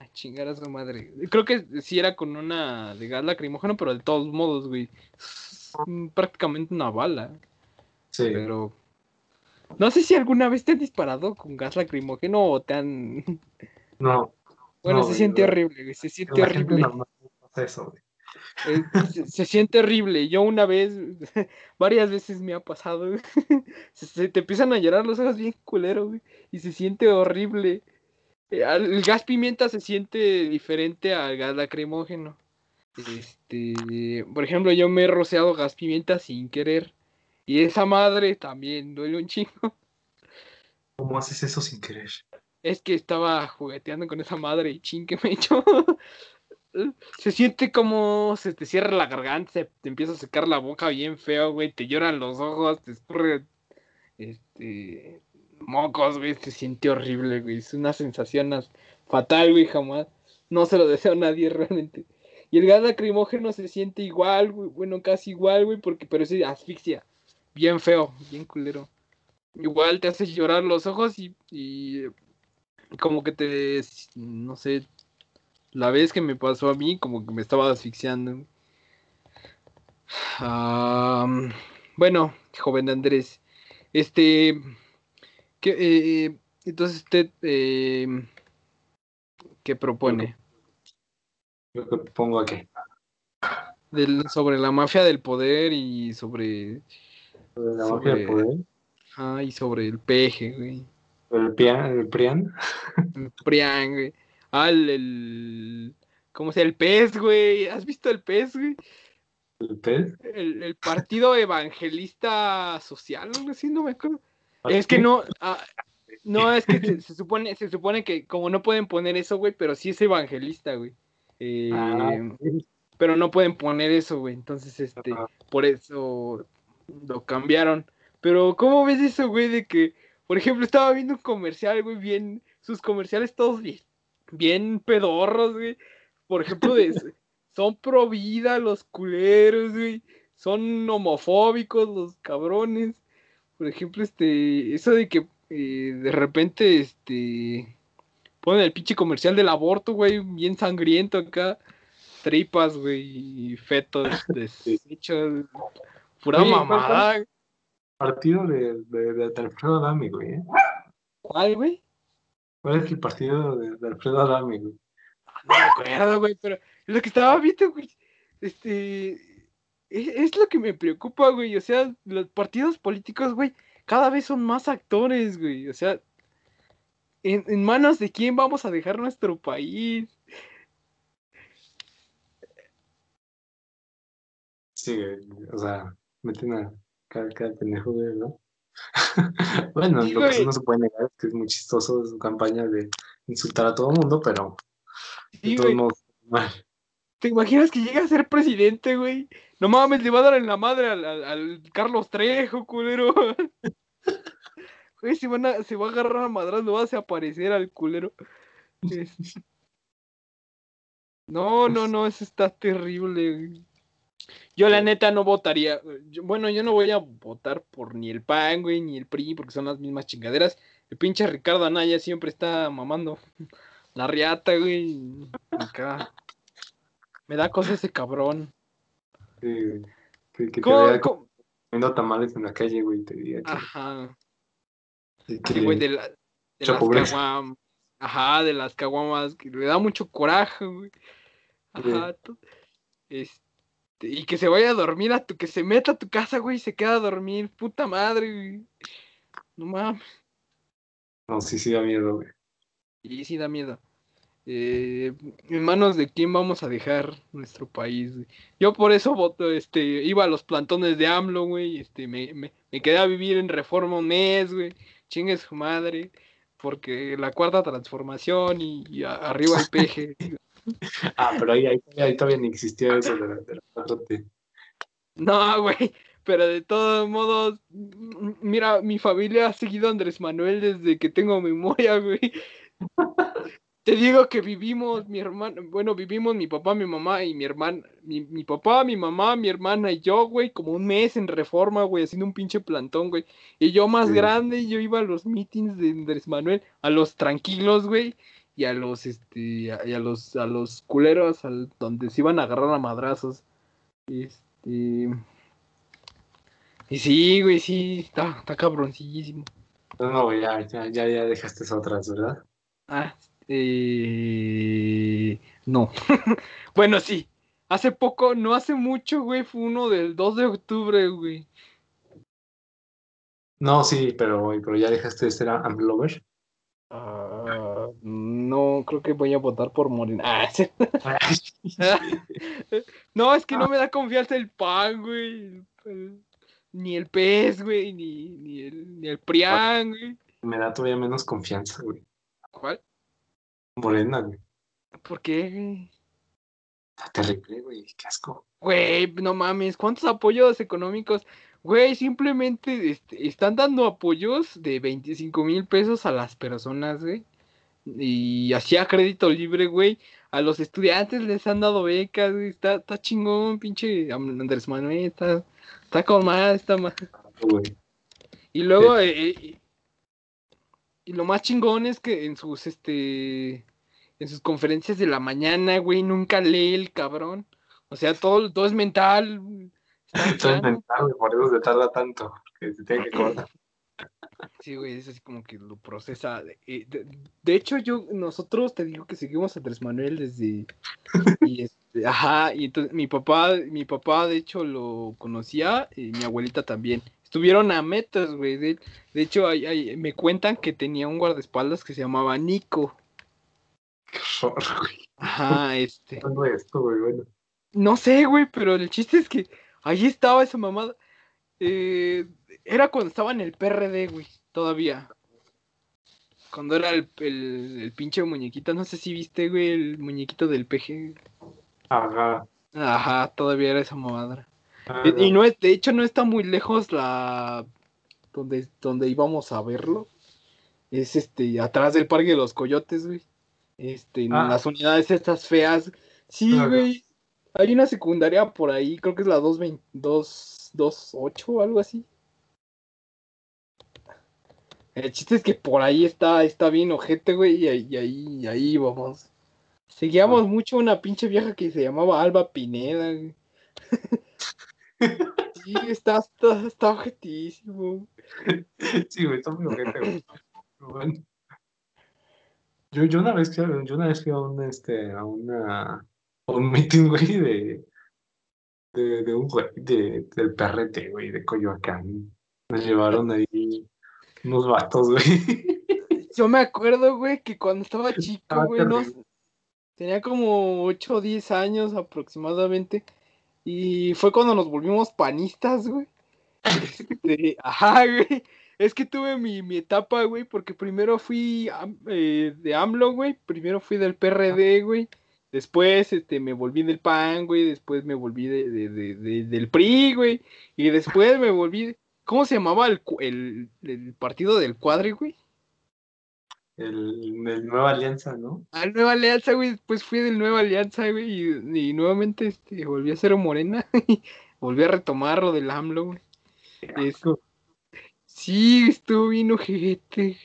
A chingar a su madre. Creo que sí era con una de gas lacrimógeno, pero de todos modos, güey, prácticamente una bala, Sí. pero no sé si alguna vez te han disparado con gas lacrimógeno o te han... [LAUGHS] No. Bueno, no, se güey, siente horrible, güey, se siente horrible. normal no pasa eso, güey. Eh, se, se siente horrible. Yo una vez, [LAUGHS] varias veces me ha pasado. [LAUGHS] Se, se te empiezan a llorar los ojos bien culero, güey. Y se siente horrible. Eh, El gas pimienta se siente diferente al gas lacrimógeno. Este, por ejemplo, yo me he rociado gas pimienta sin querer. Y esa madre también duele un chingo. [LAUGHS] ¿Cómo haces eso sin querer? Es que estaba jugueteando con esa madre y ching que me [LAUGHS] echó. Se siente como se te cierra la garganta, se te empieza a secar la boca bien feo, güey, te lloran los ojos, te escurre este mocos, güey, se siente horrible, güey, es una sensación fatal, güey, jamás. No se lo deseo a nadie [LAUGHS] realmente. Y el gas lacrimógeno se siente igual, güey, bueno, casi igual, güey, porque pero es asfixia. Bien feo, bien culero. Igual te hace llorar los ojos y, y como que te, no sé, la vez que me pasó a mí, como que me estaba asfixiando. bueno, joven Andrés, este, que, eh, entonces usted, eh, ¿qué propone? Yo que propongo aquí. Del, sobre la mafia del poder y sobre... Sobre la mafia del poder. Ah, y sobre el peje, güey. ¿El, pian, el Prian? El Prian, güey. Ah, el, ¿Cómo se? El pez, güey. ¿Has visto el pez, güey? ¿El pez? El, Partido Evangelista Social, algo así, no me acuerdo. Es que no. Ah, no, es que se, supone, se supone que como no pueden poner eso, güey, pero sí es evangelista, güey. Eh, ah, pero no pueden poner eso, güey. Entonces, este, por eso lo cambiaron. Pero, ¿cómo ves eso, güey? De que, por ejemplo, estaba viendo un comercial, güey, bien, sus comerciales todos bien, bien pedorros, güey. Por ejemplo, de, [LAUGHS] son pro vida los culeros, güey. Son homofóbicos los cabrones. Por ejemplo, este, eso de que eh, de repente, este, ponen el pinche comercial del aborto, güey, bien sangriento acá. Tripas, güey, y fetos [LAUGHS] deshechos. Pura mamada. Partido de, de, de, Alfredo Adami, güey. ¿eh? ¿Cuál, güey? ¿Cuál es el partido de, de Alfredo Adami, güey? No me acuerdo, güey, pero lo que estaba viendo, güey, este, es, es, lo que me preocupa, güey, o sea, los partidos políticos, güey, cada vez son más actores, güey, o sea, en, en manos de quién vamos a dejar nuestro país. Sí, o sea, meten a cada, cada pendejo, güey, ¿no? [LAUGHS] bueno, lo que no se puede negar es que es muy chistoso su campaña de insultar a todo el mundo, pero de todos modos, mal. ¿Te imaginas que llega a ser presidente, güey? No mames, le va a dar en la madre al, Carlos Trejo, culero. [LAUGHS] Güey, se, van a, se va a agarrar a madras, no va a aparecer al culero. [LAUGHS] No, no, no, eso está terrible. Yo la neta no votaría. bueno, yo no voy a votar por ni el PAN, güey, ni el PRI, porque son las mismas chingaderas. El pinche Ricardo Anaya siempre está mamando [LAUGHS] la riata, güey. Acá. Me da cosas ese cabrón. Sí, que, que te vea comiendo tamales en la calle, güey, te diría que... Ajá. Sí, güey, de, la, de las caguamas. Ajá, de las caguamas, que le da mucho coraje, güey. Ajá. Este, y que se vaya a dormir a tu, que se meta a tu casa, güey, y se queda a dormir. Puta madre, güey. No mames. No, sí, sí da miedo, güey. Sí, sí da miedo. Eh, en manos de quién vamos a dejar nuestro país. Yo por eso voto, este, iba a los plantones de AMLO, güey, este, me, me, me, quedé a vivir en Reforma un mes, güey, chingue su madre, porque la cuarta transformación y, arriba el peje. [LAUGHS] [LAUGHS] ah, pero ahí, ahí, todavía ni existía eso de la, de No, güey, pero de todos modos, mira, mi familia ha seguido a Andrés Manuel desde que tengo memoria, güey. Te digo que vivimos, mi hermano, bueno, vivimos mi papá, mi mamá y mi hermana, mi, mi papá, mi mamá, mi hermana y yo, güey, como un mes en reforma, güey, haciendo un pinche plantón, güey. Y yo más grande, yo iba a los meetings de Andrés Manuel, a los tranquilos, güey, y a los, este, y a, los, a los culeros, al, donde se iban a agarrar a madrazos. Este. Y sí, güey, sí, está, está cabroncillísimo. No, güey, ya, ya, ya, ya dejaste otras, ¿verdad? Ah, eh, no. [LAUGHS] bueno, sí. Hace poco, no hace mucho, güey, fue uno del 2 de octubre, güey. No, sí, pero, pero ya dejaste de ser Amlover. Uh, no, creo que voy a votar por Morena. Ah, [LAUGHS] [LAUGHS] no, es que no me da confianza el pan, güey. Ni el pez, güey, ni, ni, el, ni el prián, güey. Me da todavía menos confianza, güey. ¿Cuál? Morena, güey. ¿Por qué, güey? Está terrible, güey, qué asco. Güey, no mames, ¿cuántos apoyos económicos? Güey, simplemente este, están dando apoyos de 25 mil pesos a las personas, güey. Y así a crédito libre, güey. A los estudiantes les han dado becas, güey. Está, está chingón, pinche Andrés Manuel. Está, está con más, está más. güey. Y luego, eh, eh, y lo más chingón es que en sus, este, en sus conferencias de la mañana, güey, nunca lee el cabrón. O sea, todo, todo es mental. Está Todo es plano. mental, güey, por eso se tarda tanto, que se tiene que cortar. [LAUGHS] Sí, güey, es así como que lo procesa. De, de hecho, yo, nosotros te digo que seguimos a Andrés Manuel desde. [LAUGHS] Y este, ajá, y entonces mi papá, mi papá de hecho lo conocía, y mi abuelita también. Estuvieron a metas, güey. De, de hecho, hay- hay- me cuentan que tenía un guardaespaldas que se llamaba Nico. Qué horror, güey. Ajá, este. Esto, güey, bueno. No sé, güey, pero el chiste es que ahí estaba esa mamada. Eh, era cuando estaba en el PRD, güey, todavía. Cuando era el, el, el pinche muñequito, no sé si viste, güey, el muñequito del PG. Ajá. Ajá, todavía era esa mamada. Ah, Y, y no es, de hecho, no está muy lejos la donde, donde íbamos a verlo. Es este, atrás del Parque de los Coyotes, güey. Este, en Ah. las unidades estas feas. Sí, Claro. güey. Hay una secundaria por ahí, creo que es la 220 228 o algo así. El chiste es que por ahí está, está bien ojete, güey, y ahí, y ahí, ahí vamos. Seguíamos mucho a una pinche vieja que se llamaba Alba Pineda, güey. [LAUGHS] Sí, está, está, está ojetísimo. Sí, güey, está muy ojete, güey. Bueno. Yo, yo una vez a- yo una vez fui a un, este, a una, un meeting, güey, de, de, de un güey de, del PRT, güey, de Coyoacán. Nos llevaron ahí unos vatos, güey. [LAUGHS] Yo me acuerdo, güey, que cuando estaba chico, Estaba güey, no, tenía como 8 o 10 años aproximadamente. Y fue cuando nos volvimos panistas, güey. Este, [LAUGHS] ajá, güey. Es que tuve mi, mi etapa, güey, porque primero fui eh, de AMLO, güey. Primero fui del PRD, güey. Después este, me volví del PAN, güey. Después me volví de, de- de- de- del PRI, güey. Y después me volví. ¿Cómo se llamaba el, el, el partido del cuadre, güey? El, el Nueva Alianza, ¿no? Al Nueva Alianza, güey. Después fui del Nueva Alianza, güey. Y, y nuevamente este, volví a ser morena. [LAUGHS] volví a retomar lo del AMLO, güey. Es- asco. Sí, estuvo bien ojete.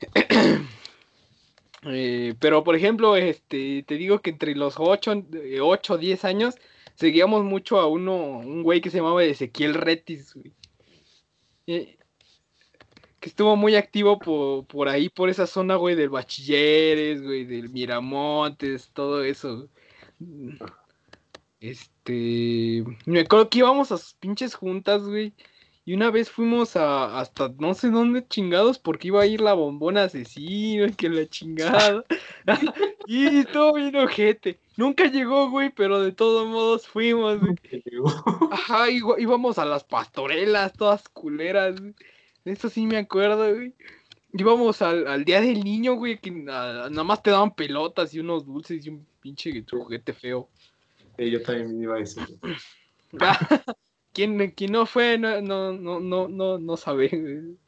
[CLEARS THROAT] Eh, pero, por ejemplo, este, te digo que entre los 8, 8 10 años seguíamos mucho a uno, un güey que se llamaba Ezequiel Retis, güey. Eh, que estuvo muy activo por, por ahí, por esa zona, güey, del Bachilleres, güey, del Miramontes, todo eso. Este, me acuerdo que íbamos a sus pinches juntas, güey. Y una vez fuimos a hasta no sé dónde chingados porque iba a ir la bombona asesino y que la chingada. [LAUGHS] y estuvo bien ojete. Nunca llegó, güey, pero de todos modos fuimos, güey. Ajá, íbamos a las pastorelas, todas culeras, güey. Eso sí me acuerdo, güey. Íbamos al, al día del niño, güey, que na- nada más te daban pelotas y unos dulces y un pinche juguete feo. Sí, yo también iba a decir. [LAUGHS] quien, quien no fue, no, no, no, no, no, no sabe, güey.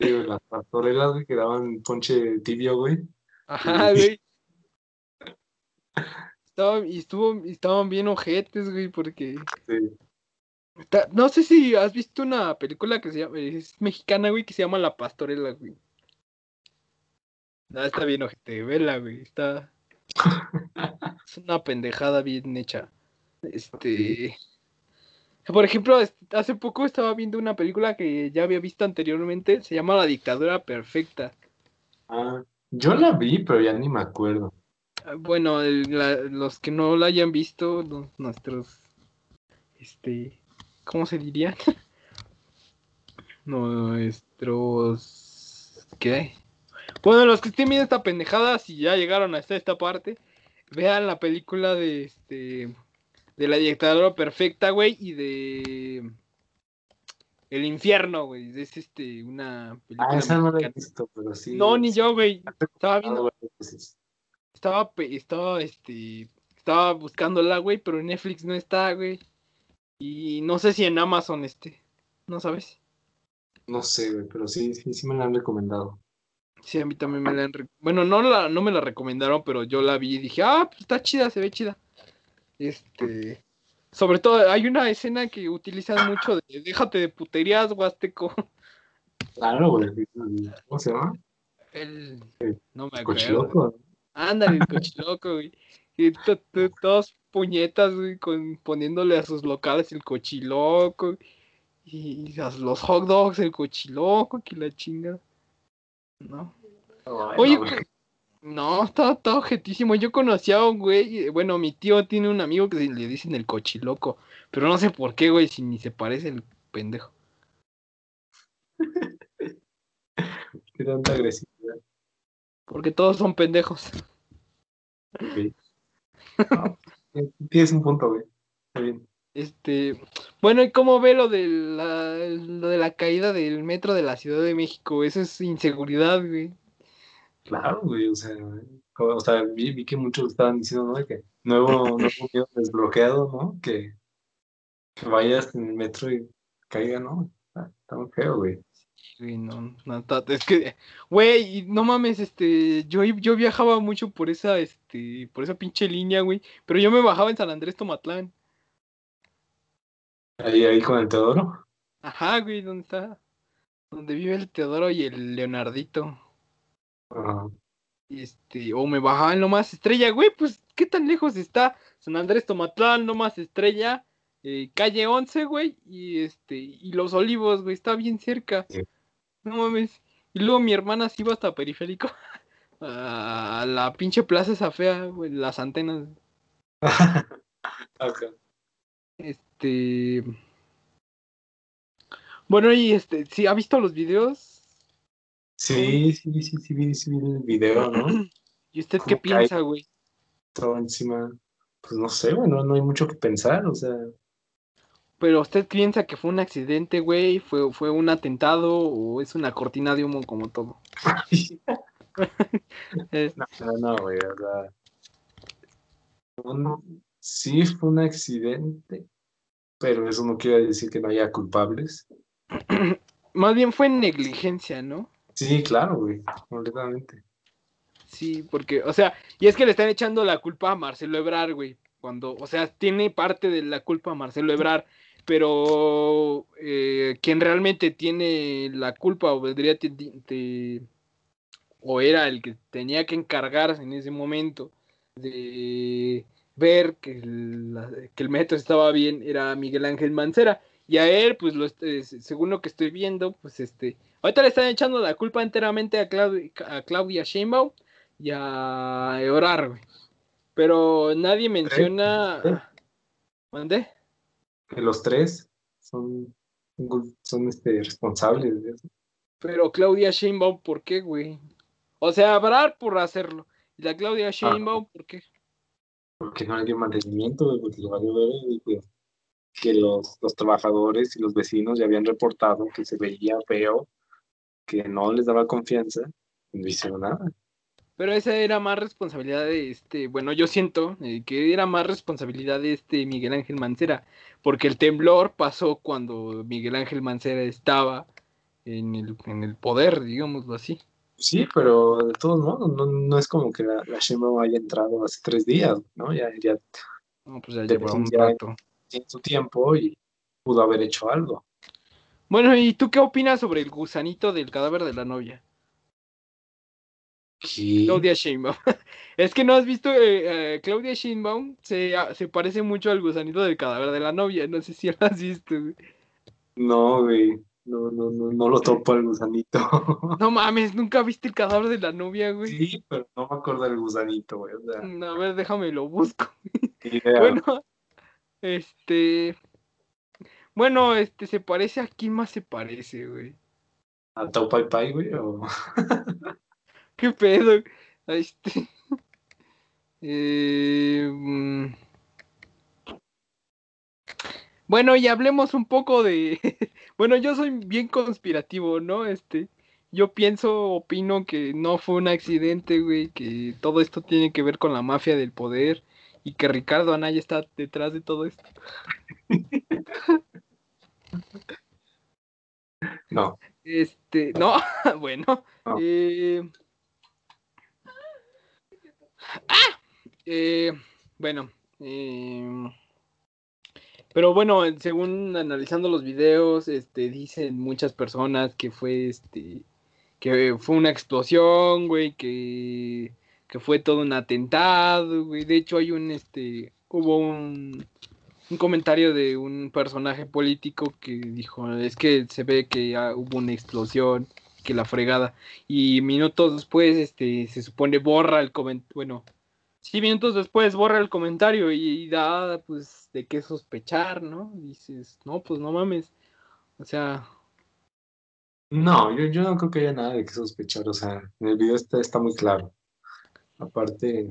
Sí, güey, las pastorelas, güey, que daban ponche tibio, güey. Ajá, güey. Estaba, y estuvo, estaban bien ojetes, güey, porque... Sí. está- no sé si has visto una película que se llama, es mexicana, güey, que se llama La Pastorela, güey. No, está bien ojete, vela, güey, está... [LAUGHS] Es una pendejada bien hecha. Este... Por ejemplo, hace poco estaba viendo una película que ya había visto anteriormente, se llama La Dictadura Perfecta. Ah, yo la vi, pero ya ni me acuerdo. Ah, Bueno, la- los que no la hayan visto, los- nuestros, este, ¿cómo se diría? [LAUGHS] Nuestros, ¿qué? Bueno, los que estén viendo esta pendejada, si ya llegaron hasta esta parte, vean la película de, este, de la dictadura perfecta, güey, y de El infierno, güey, es este, una película Ah, esa no la he visto, pero sí. No, ni yo, güey, estaba viendo estaba, estaba, este, estaba buscándola, güey, pero en Netflix no está, güey. Y no sé si en Amazon esté, ¿no sabes? No sé, güey, pero sí, sí, sí me la han recomendado. Sí, a mí también me la han... re- Bueno, no, la, no me la recomendaron, pero yo la vi y dije, ah, pues está chida, se ve chida. Este... Sobre todo, hay una escena que utilizan mucho de déjate de puterías, Huasteco. Claro, güey. ¿Cómo se llama? El. No me acuerdo. Cochiloco. Ándale, el cochiloco, güey. Y to- to- todos puñetas, güey, con, poniéndole a sus locales el cochiloco. Y, y a los hot dogs, el cochiloco, que la chinga. No. Ay, Oye, no, está, está objetísimo. Yo conocía a un güey, eh, bueno, mi tío tiene un amigo que le dicen el cochiloco, pero no sé por qué, güey, si ni se parece el pendejo. Qué tanta agresividad. Porque todos son pendejos. güey. No, tienes un punto, güey. Está bien. Este, bueno, ¿y cómo ve lo de la, lo de la caída del metro de la Ciudad de México? Eso es inseguridad, güey. Claro, güey, o sea, o sea, vi, vi que muchos estaban diciendo, ¿no? De que nuevo, nuevo video desbloqueado, ¿no? Que, que vayas en el metro y caiga, ¿no? Está, está muy feo, güey. Güey, no, no, es que, güey, no mames, este, yo, yo viajaba mucho por esa, este, por esa pinche línea, güey, pero yo me bajaba en San Andrés Tomatlán. Ahí, ahí con el Teodoro. Ajá, güey, ¿dónde está? Donde vive el Teodoro y el Leonardito. Ajá. Este, o me bajaba en Lomas Estrella, güey, pues, ¿qué tan lejos está? San Andrés Tomatlán, Lomas Estrella, eh, calle 11, güey, y este, y Los Olivos, güey, está bien cerca. Sí. No mames. Y luego mi hermana se iba hasta periférico. [LAUGHS] A la pinche plaza esa fea, güey, las antenas. [LAUGHS] Este. Bueno, y este, ¿sí ha visto los videos? Sí, sí, sí, sí, vi, sí vi el video, ¿no? [CLEARS THROAT] ¿Y usted qué piensa, güey? Estaba encima, pues no sé, güey, no, no hay mucho que pensar, o sea, Pero usted piensa que fue un accidente, güey, fue, fue un atentado o es una cortina de humo como todo. [LAUGHS] No, no, no, güey, o sea, un- sí fue un accidente, pero eso no quiere decir que no haya culpables. [CLEARS THROAT] más bien fue negligencia, ¿no? Sí, claro, güey, completamente. Sí, porque, o sea, y es que le están echando la culpa a Marcelo Ebrar, güey. Cuando, o sea, tiene parte de la culpa a Marcelo Ebrar, pero eh, quien realmente tiene la culpa o vendría o era el que tenía que encargarse en ese momento de ver que el, que el metro estaba bien era Miguel Ángel Mancera y a él pues lo eh, según lo que estoy viendo pues este ahorita le están echando la culpa enteramente a, Claudia a Claudia Sheinbaum y a Ebrar güey. pero nadie menciona ¿Mande? Que los tres son, son este, responsables de eso. Pero Claudia Sheinbaum, ¿por qué, güey? O sea, Ebrar por hacerlo. Y la Claudia Sheinbaum, ¿por qué? Porque no hay mantenimiento, güey, porque lo valió ver, güey, que, que los, los trabajadores y los vecinos ya habían reportado que se veía feo, que no les daba confianza, no hicieron nada. Pero esa era más responsabilidad de este, bueno, yo siento eh, que era más responsabilidad de este Miguel Ángel Mancera, porque el temblor pasó cuando Miguel Ángel Mancera estaba en el, en el poder, digámoslo así. Sí, pero de todos modos, no, no es como que la, la Sheinbaum haya entrado hace tres días, ¿no? Ya, ya No, pues ya lleva un rato. su tiempo y pudo haber hecho algo. Bueno, ¿y tú qué opinas sobre el gusanito del cadáver de la novia? ¿Qué? Claudia Sheinbaum. [LAUGHS] es que no has visto, eh, eh, Claudia Sheinbaum se, a- se parece mucho al gusanito del cadáver de la novia. No sé si [LAUGHS] lo has visto. güey. No, güey, no, no, no, no lo topo el gusanito. [LAUGHS] No mames, nunca viste el cadáver de la novia, güey. Sí, pero no me acuerdo del gusanito, güey. O sea, Mm, A ver, déjame lo busco. idea. Bueno, este. Bueno, este se parece a quién más se parece, güey. ¿A Tau Pai Pai, güey? O... [LAUGHS] ¿Qué pedo? Este. [LAUGHS] Eh. Bueno, y hablemos un poco de. [LAUGHS] Bueno, yo soy bien conspirativo, ¿no? Este. Yo pienso, opino que no fue un accidente, güey, que todo esto tiene que ver con la mafia del poder y que Ricardo Anaya está detrás de todo esto. No, Este, no, [LAUGHS] bueno. No. eh, ¡Ah! Eh, bueno. eh, Pero bueno, según analizando los videos, este, dicen muchas personas que fue este, que fue una explosión, güey, que, que fue todo un atentado, güey. De hecho, hay un, este, hubo un, un comentario de un personaje político que dijo, es que se ve que ya hubo una explosión, que la fregada. Y minutos después, este, se supone borra el comentario, bueno, sí, minutos después borra el comentario y, da, pues, de qué sospechar, ¿no? Dices, no, pues no mames. O sea. No, yo, yo no creo que haya nada de qué sospechar. O sea, en el video está, está muy claro. Aparte.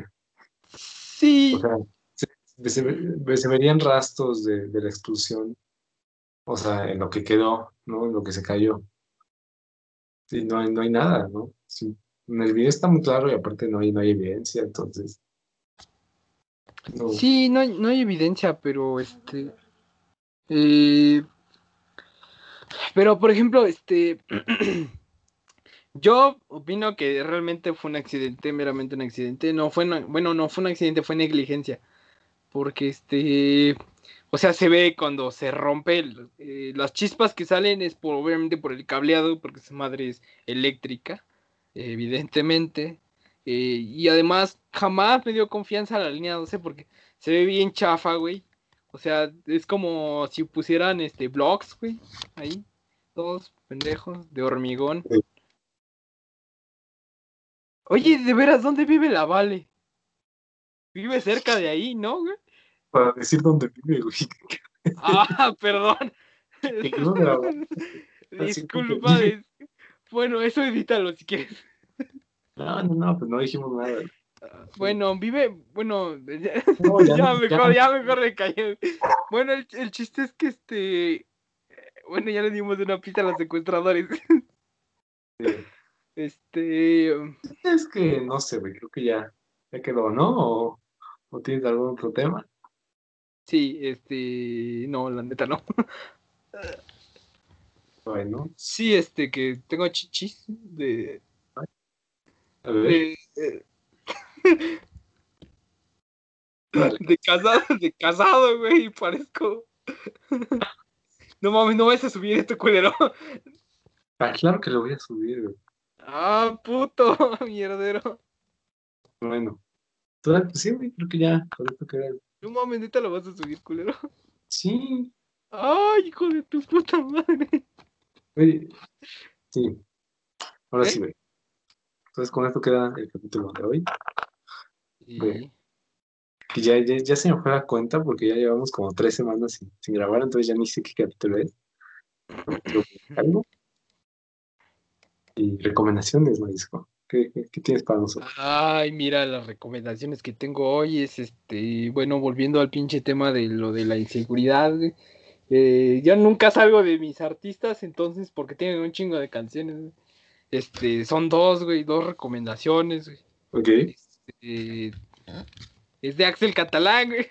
Sí. O sea, se, verían rastros de, de, la explosión. O sea, en lo que quedó, ¿no? En lo que se cayó. Sí, no hay, no hay nada, ¿no? En el video está muy claro y aparte no hay, no hay evidencia, entonces. Sí, no hay, no hay evidencia, pero este. Eh, pero por ejemplo, este. [CLEARS THROAT] yo opino que realmente fue un accidente, meramente un accidente. No fue, bueno, no fue un accidente, fue negligencia. Porque este. O sea, se ve cuando se rompe. Eh, las chispas que salen es por, obviamente por el cableado, porque esa madre es eléctrica, evidentemente. Eh, y además, jamás me dio confianza a la línea 12 porque se ve bien chafa, güey. O sea, es como si pusieran este blocks, güey. Ahí. Todos pendejos de hormigón. Oye, de veras, ¿dónde vive la Vale? Vive cerca de ahí, ¿no, güey? Para decir dónde vive, güey. Ah, [LAUGHS] perdón. [LAUGHS] Disculpa. Bueno, eso edítalo si quieres. No, no, no, pues no dijimos nada. Bueno, vive, bueno, [LAUGHS] ya, mejor, ya mejor le cayó. Bueno, el, el, chiste es que este, bueno, ya le dimos una pista a los secuestradores. Este. Es que no sé, güey, creo que ya, ya quedó, ¿no? ¿O, ¿O, tienes algún otro tema? Sí, este, no, la neta no. [LAUGHS] Bueno. Sí, este, que tengo chichis de de, [LAUGHS] de, casado, [LAUGHS] de casado, güey, parezco. No mames, no vas a subir este culero. Ah, claro que lo voy a subir, güey. Ah, puto, mierdero. Bueno. Pues sí, güey, creo que ya, con esto queda. No mames, neta lo vas a subir, culero. Sí. Ay, hijo de tu puta madre. Güey, sí. Ahora ¿Eh? sí, güey. Entonces con esto queda el capítulo de hoy. Que ya, ya, ya, se me fue la cuenta porque ya llevamos como tres semanas sin, sin grabar, entonces ya ni sé qué capítulo es. [LAUGHS] ¿Algo? Y recomendaciones, Marisco. ¿Qué, ¿Qué, qué, tienes para nosotros? Ay, mira, las recomendaciones que tengo hoy es este, bueno, volviendo al pinche tema de lo de la inseguridad, eh, yo nunca salgo de mis artistas, entonces, porque tienen un chingo de canciones. Este, son dos, güey, dos recomendaciones, güey. Ok. Este, es de Axel Catalán, güey.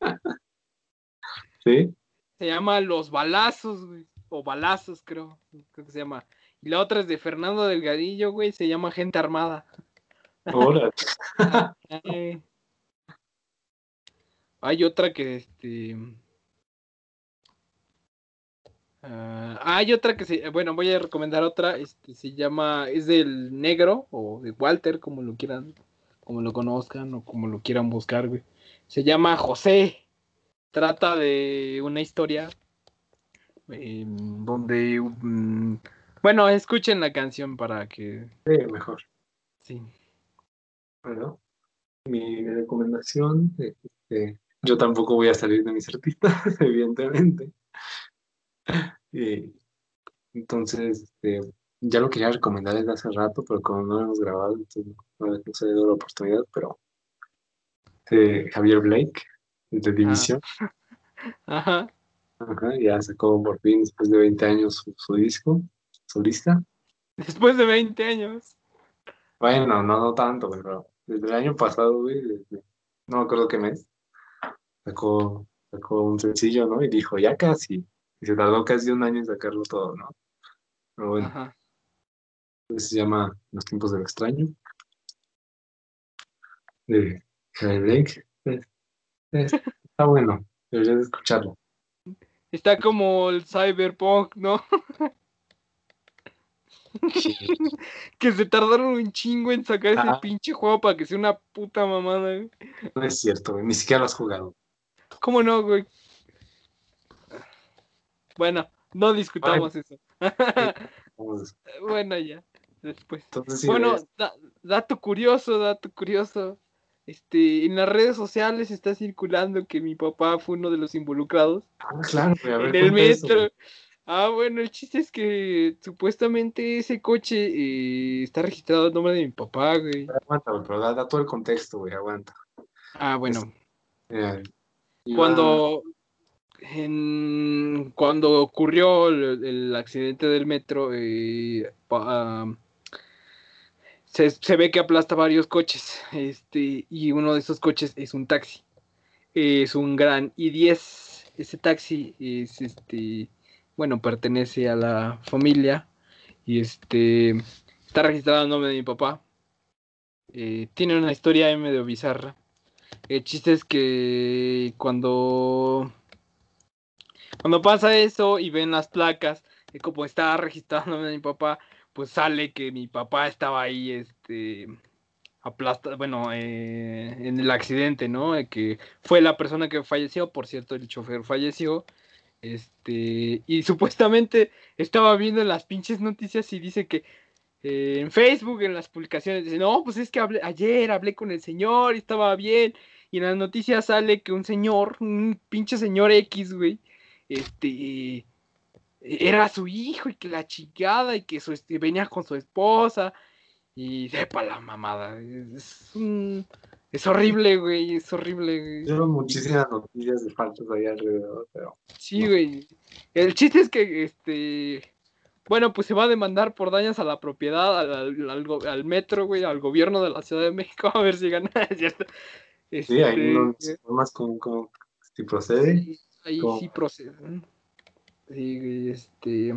[LAUGHS] Sí. Se llama Los Balazos, güey. O Balazos, creo. Creo que se llama. Y la otra es de Fernando Delgadillo, güey. Se llama Gente Armada. Ahora. [LAUGHS] Hay otra que, este Uh, hay otra que se, bueno, voy a recomendar otra, este se llama, es del negro o de Walter, como lo quieran, como lo conozcan o como lo quieran buscar, güey. Se llama José. Trata de una historia eh, donde, um, bueno, escuchen la canción para que. Sí, mejor. Sí. Bueno, mi recomendación, este, yo tampoco voy a salir de mis artistas, [LAUGHS] evidentemente. entonces, este, ya lo quería recomendar desde hace rato, pero como no lo hemos grabado, entonces no, se dio la oportunidad, pero eh, Javier Blake, de División. [LAUGHS] Ajá. Ajá, ya sacó por fin, después de 20 años, su, disco, solista. Después de 20 años. Bueno, no, no tanto, pero desde el año pasado, güey, no me acuerdo qué mes, sacó, sacó un sencillo, ¿no? Y dijo, ya casi, y se tardó casi un año en sacarlo todo, ¿no? Pero bueno. Ajá. se llama Los tiempos del extraño. De Harry Blake. está bueno. Deberías de escucharlo. Está como el Cyberpunk, ¿no? [LAUGHS] [LAUGHS] que se tardaron un chingo en sacar ese pinche juego para que sea una puta mamada, güey. No es cierto, güey. Ni siquiera lo has jugado. ¿Cómo no, güey? Bueno, no discutamos eso. [LAUGHS] Bueno, ya. Después. Entonces, sí, bueno, da- dato curioso, dato curioso. Este, en las redes sociales está circulando que mi papá fue uno de los involucrados ah, claro, güey. A ver, en el eso, metro. Ah, bueno, el chiste es que supuestamente ese coche eh, está registrado a nombre de mi papá, güey. Aguanta, pero da, da todo el contexto, güey. Aguanta. Ah, bueno. Cuando en- cuando ocurrió el, el accidente del metro, eh, pa- se, se ve que aplasta varios coches, este, y uno de esos coches es un taxi. Es un gran i10. Ese taxi es este, bueno, pertenece a la familia y este está registrado a nombre de mi papá. Eh, tiene una historia medio bizarra. El chiste es que cuando cuando pasa eso y ven las placas, y como está registrado el nombre de mi papá, pues sale que mi papá estaba ahí, este, aplasta, bueno, eh, en el accidente, ¿no? Eh, Que fue la persona que falleció, por cierto, el chofer falleció, este, y supuestamente estaba viendo en las pinches noticias y dice que eh, en Facebook, en las publicaciones, dice, no, pues es que ayer hablé con el señor y estaba bien, y en las noticias sale que un señor, un pinche señor X, güey, este, era su hijo y que la chingada y que venía con su esposa y sepa la mamada. Es, un- es horrible, güey, es horrible, güey. Hicieron muchísimas noticias de faltas ahí alrededor, pero Sí, güey. El chiste es que, este, bueno, pues se va a demandar por daños a la propiedad, al, al- al go- al metro, güey, al gobierno de la Ciudad de México, [LAUGHS] a ver si gana, [LAUGHS] cierto. sí, ahí no informas con, con si procede. Sí, ahí sí procede. Sí, güey, este.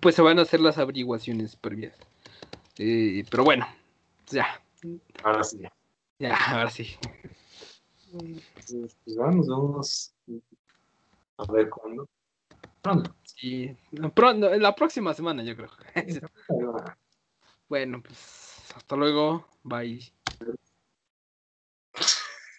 Pues se van a hacer las averiguaciones previas. Eh, pero bueno, ya, Ahora sí. Ya, ahora sí. Entonces, pues vamos, vamos a ver cuándo. Pronto. Sí, pronto, en la próxima semana, yo creo. [LAUGHS] bueno, pues hasta luego. Bye.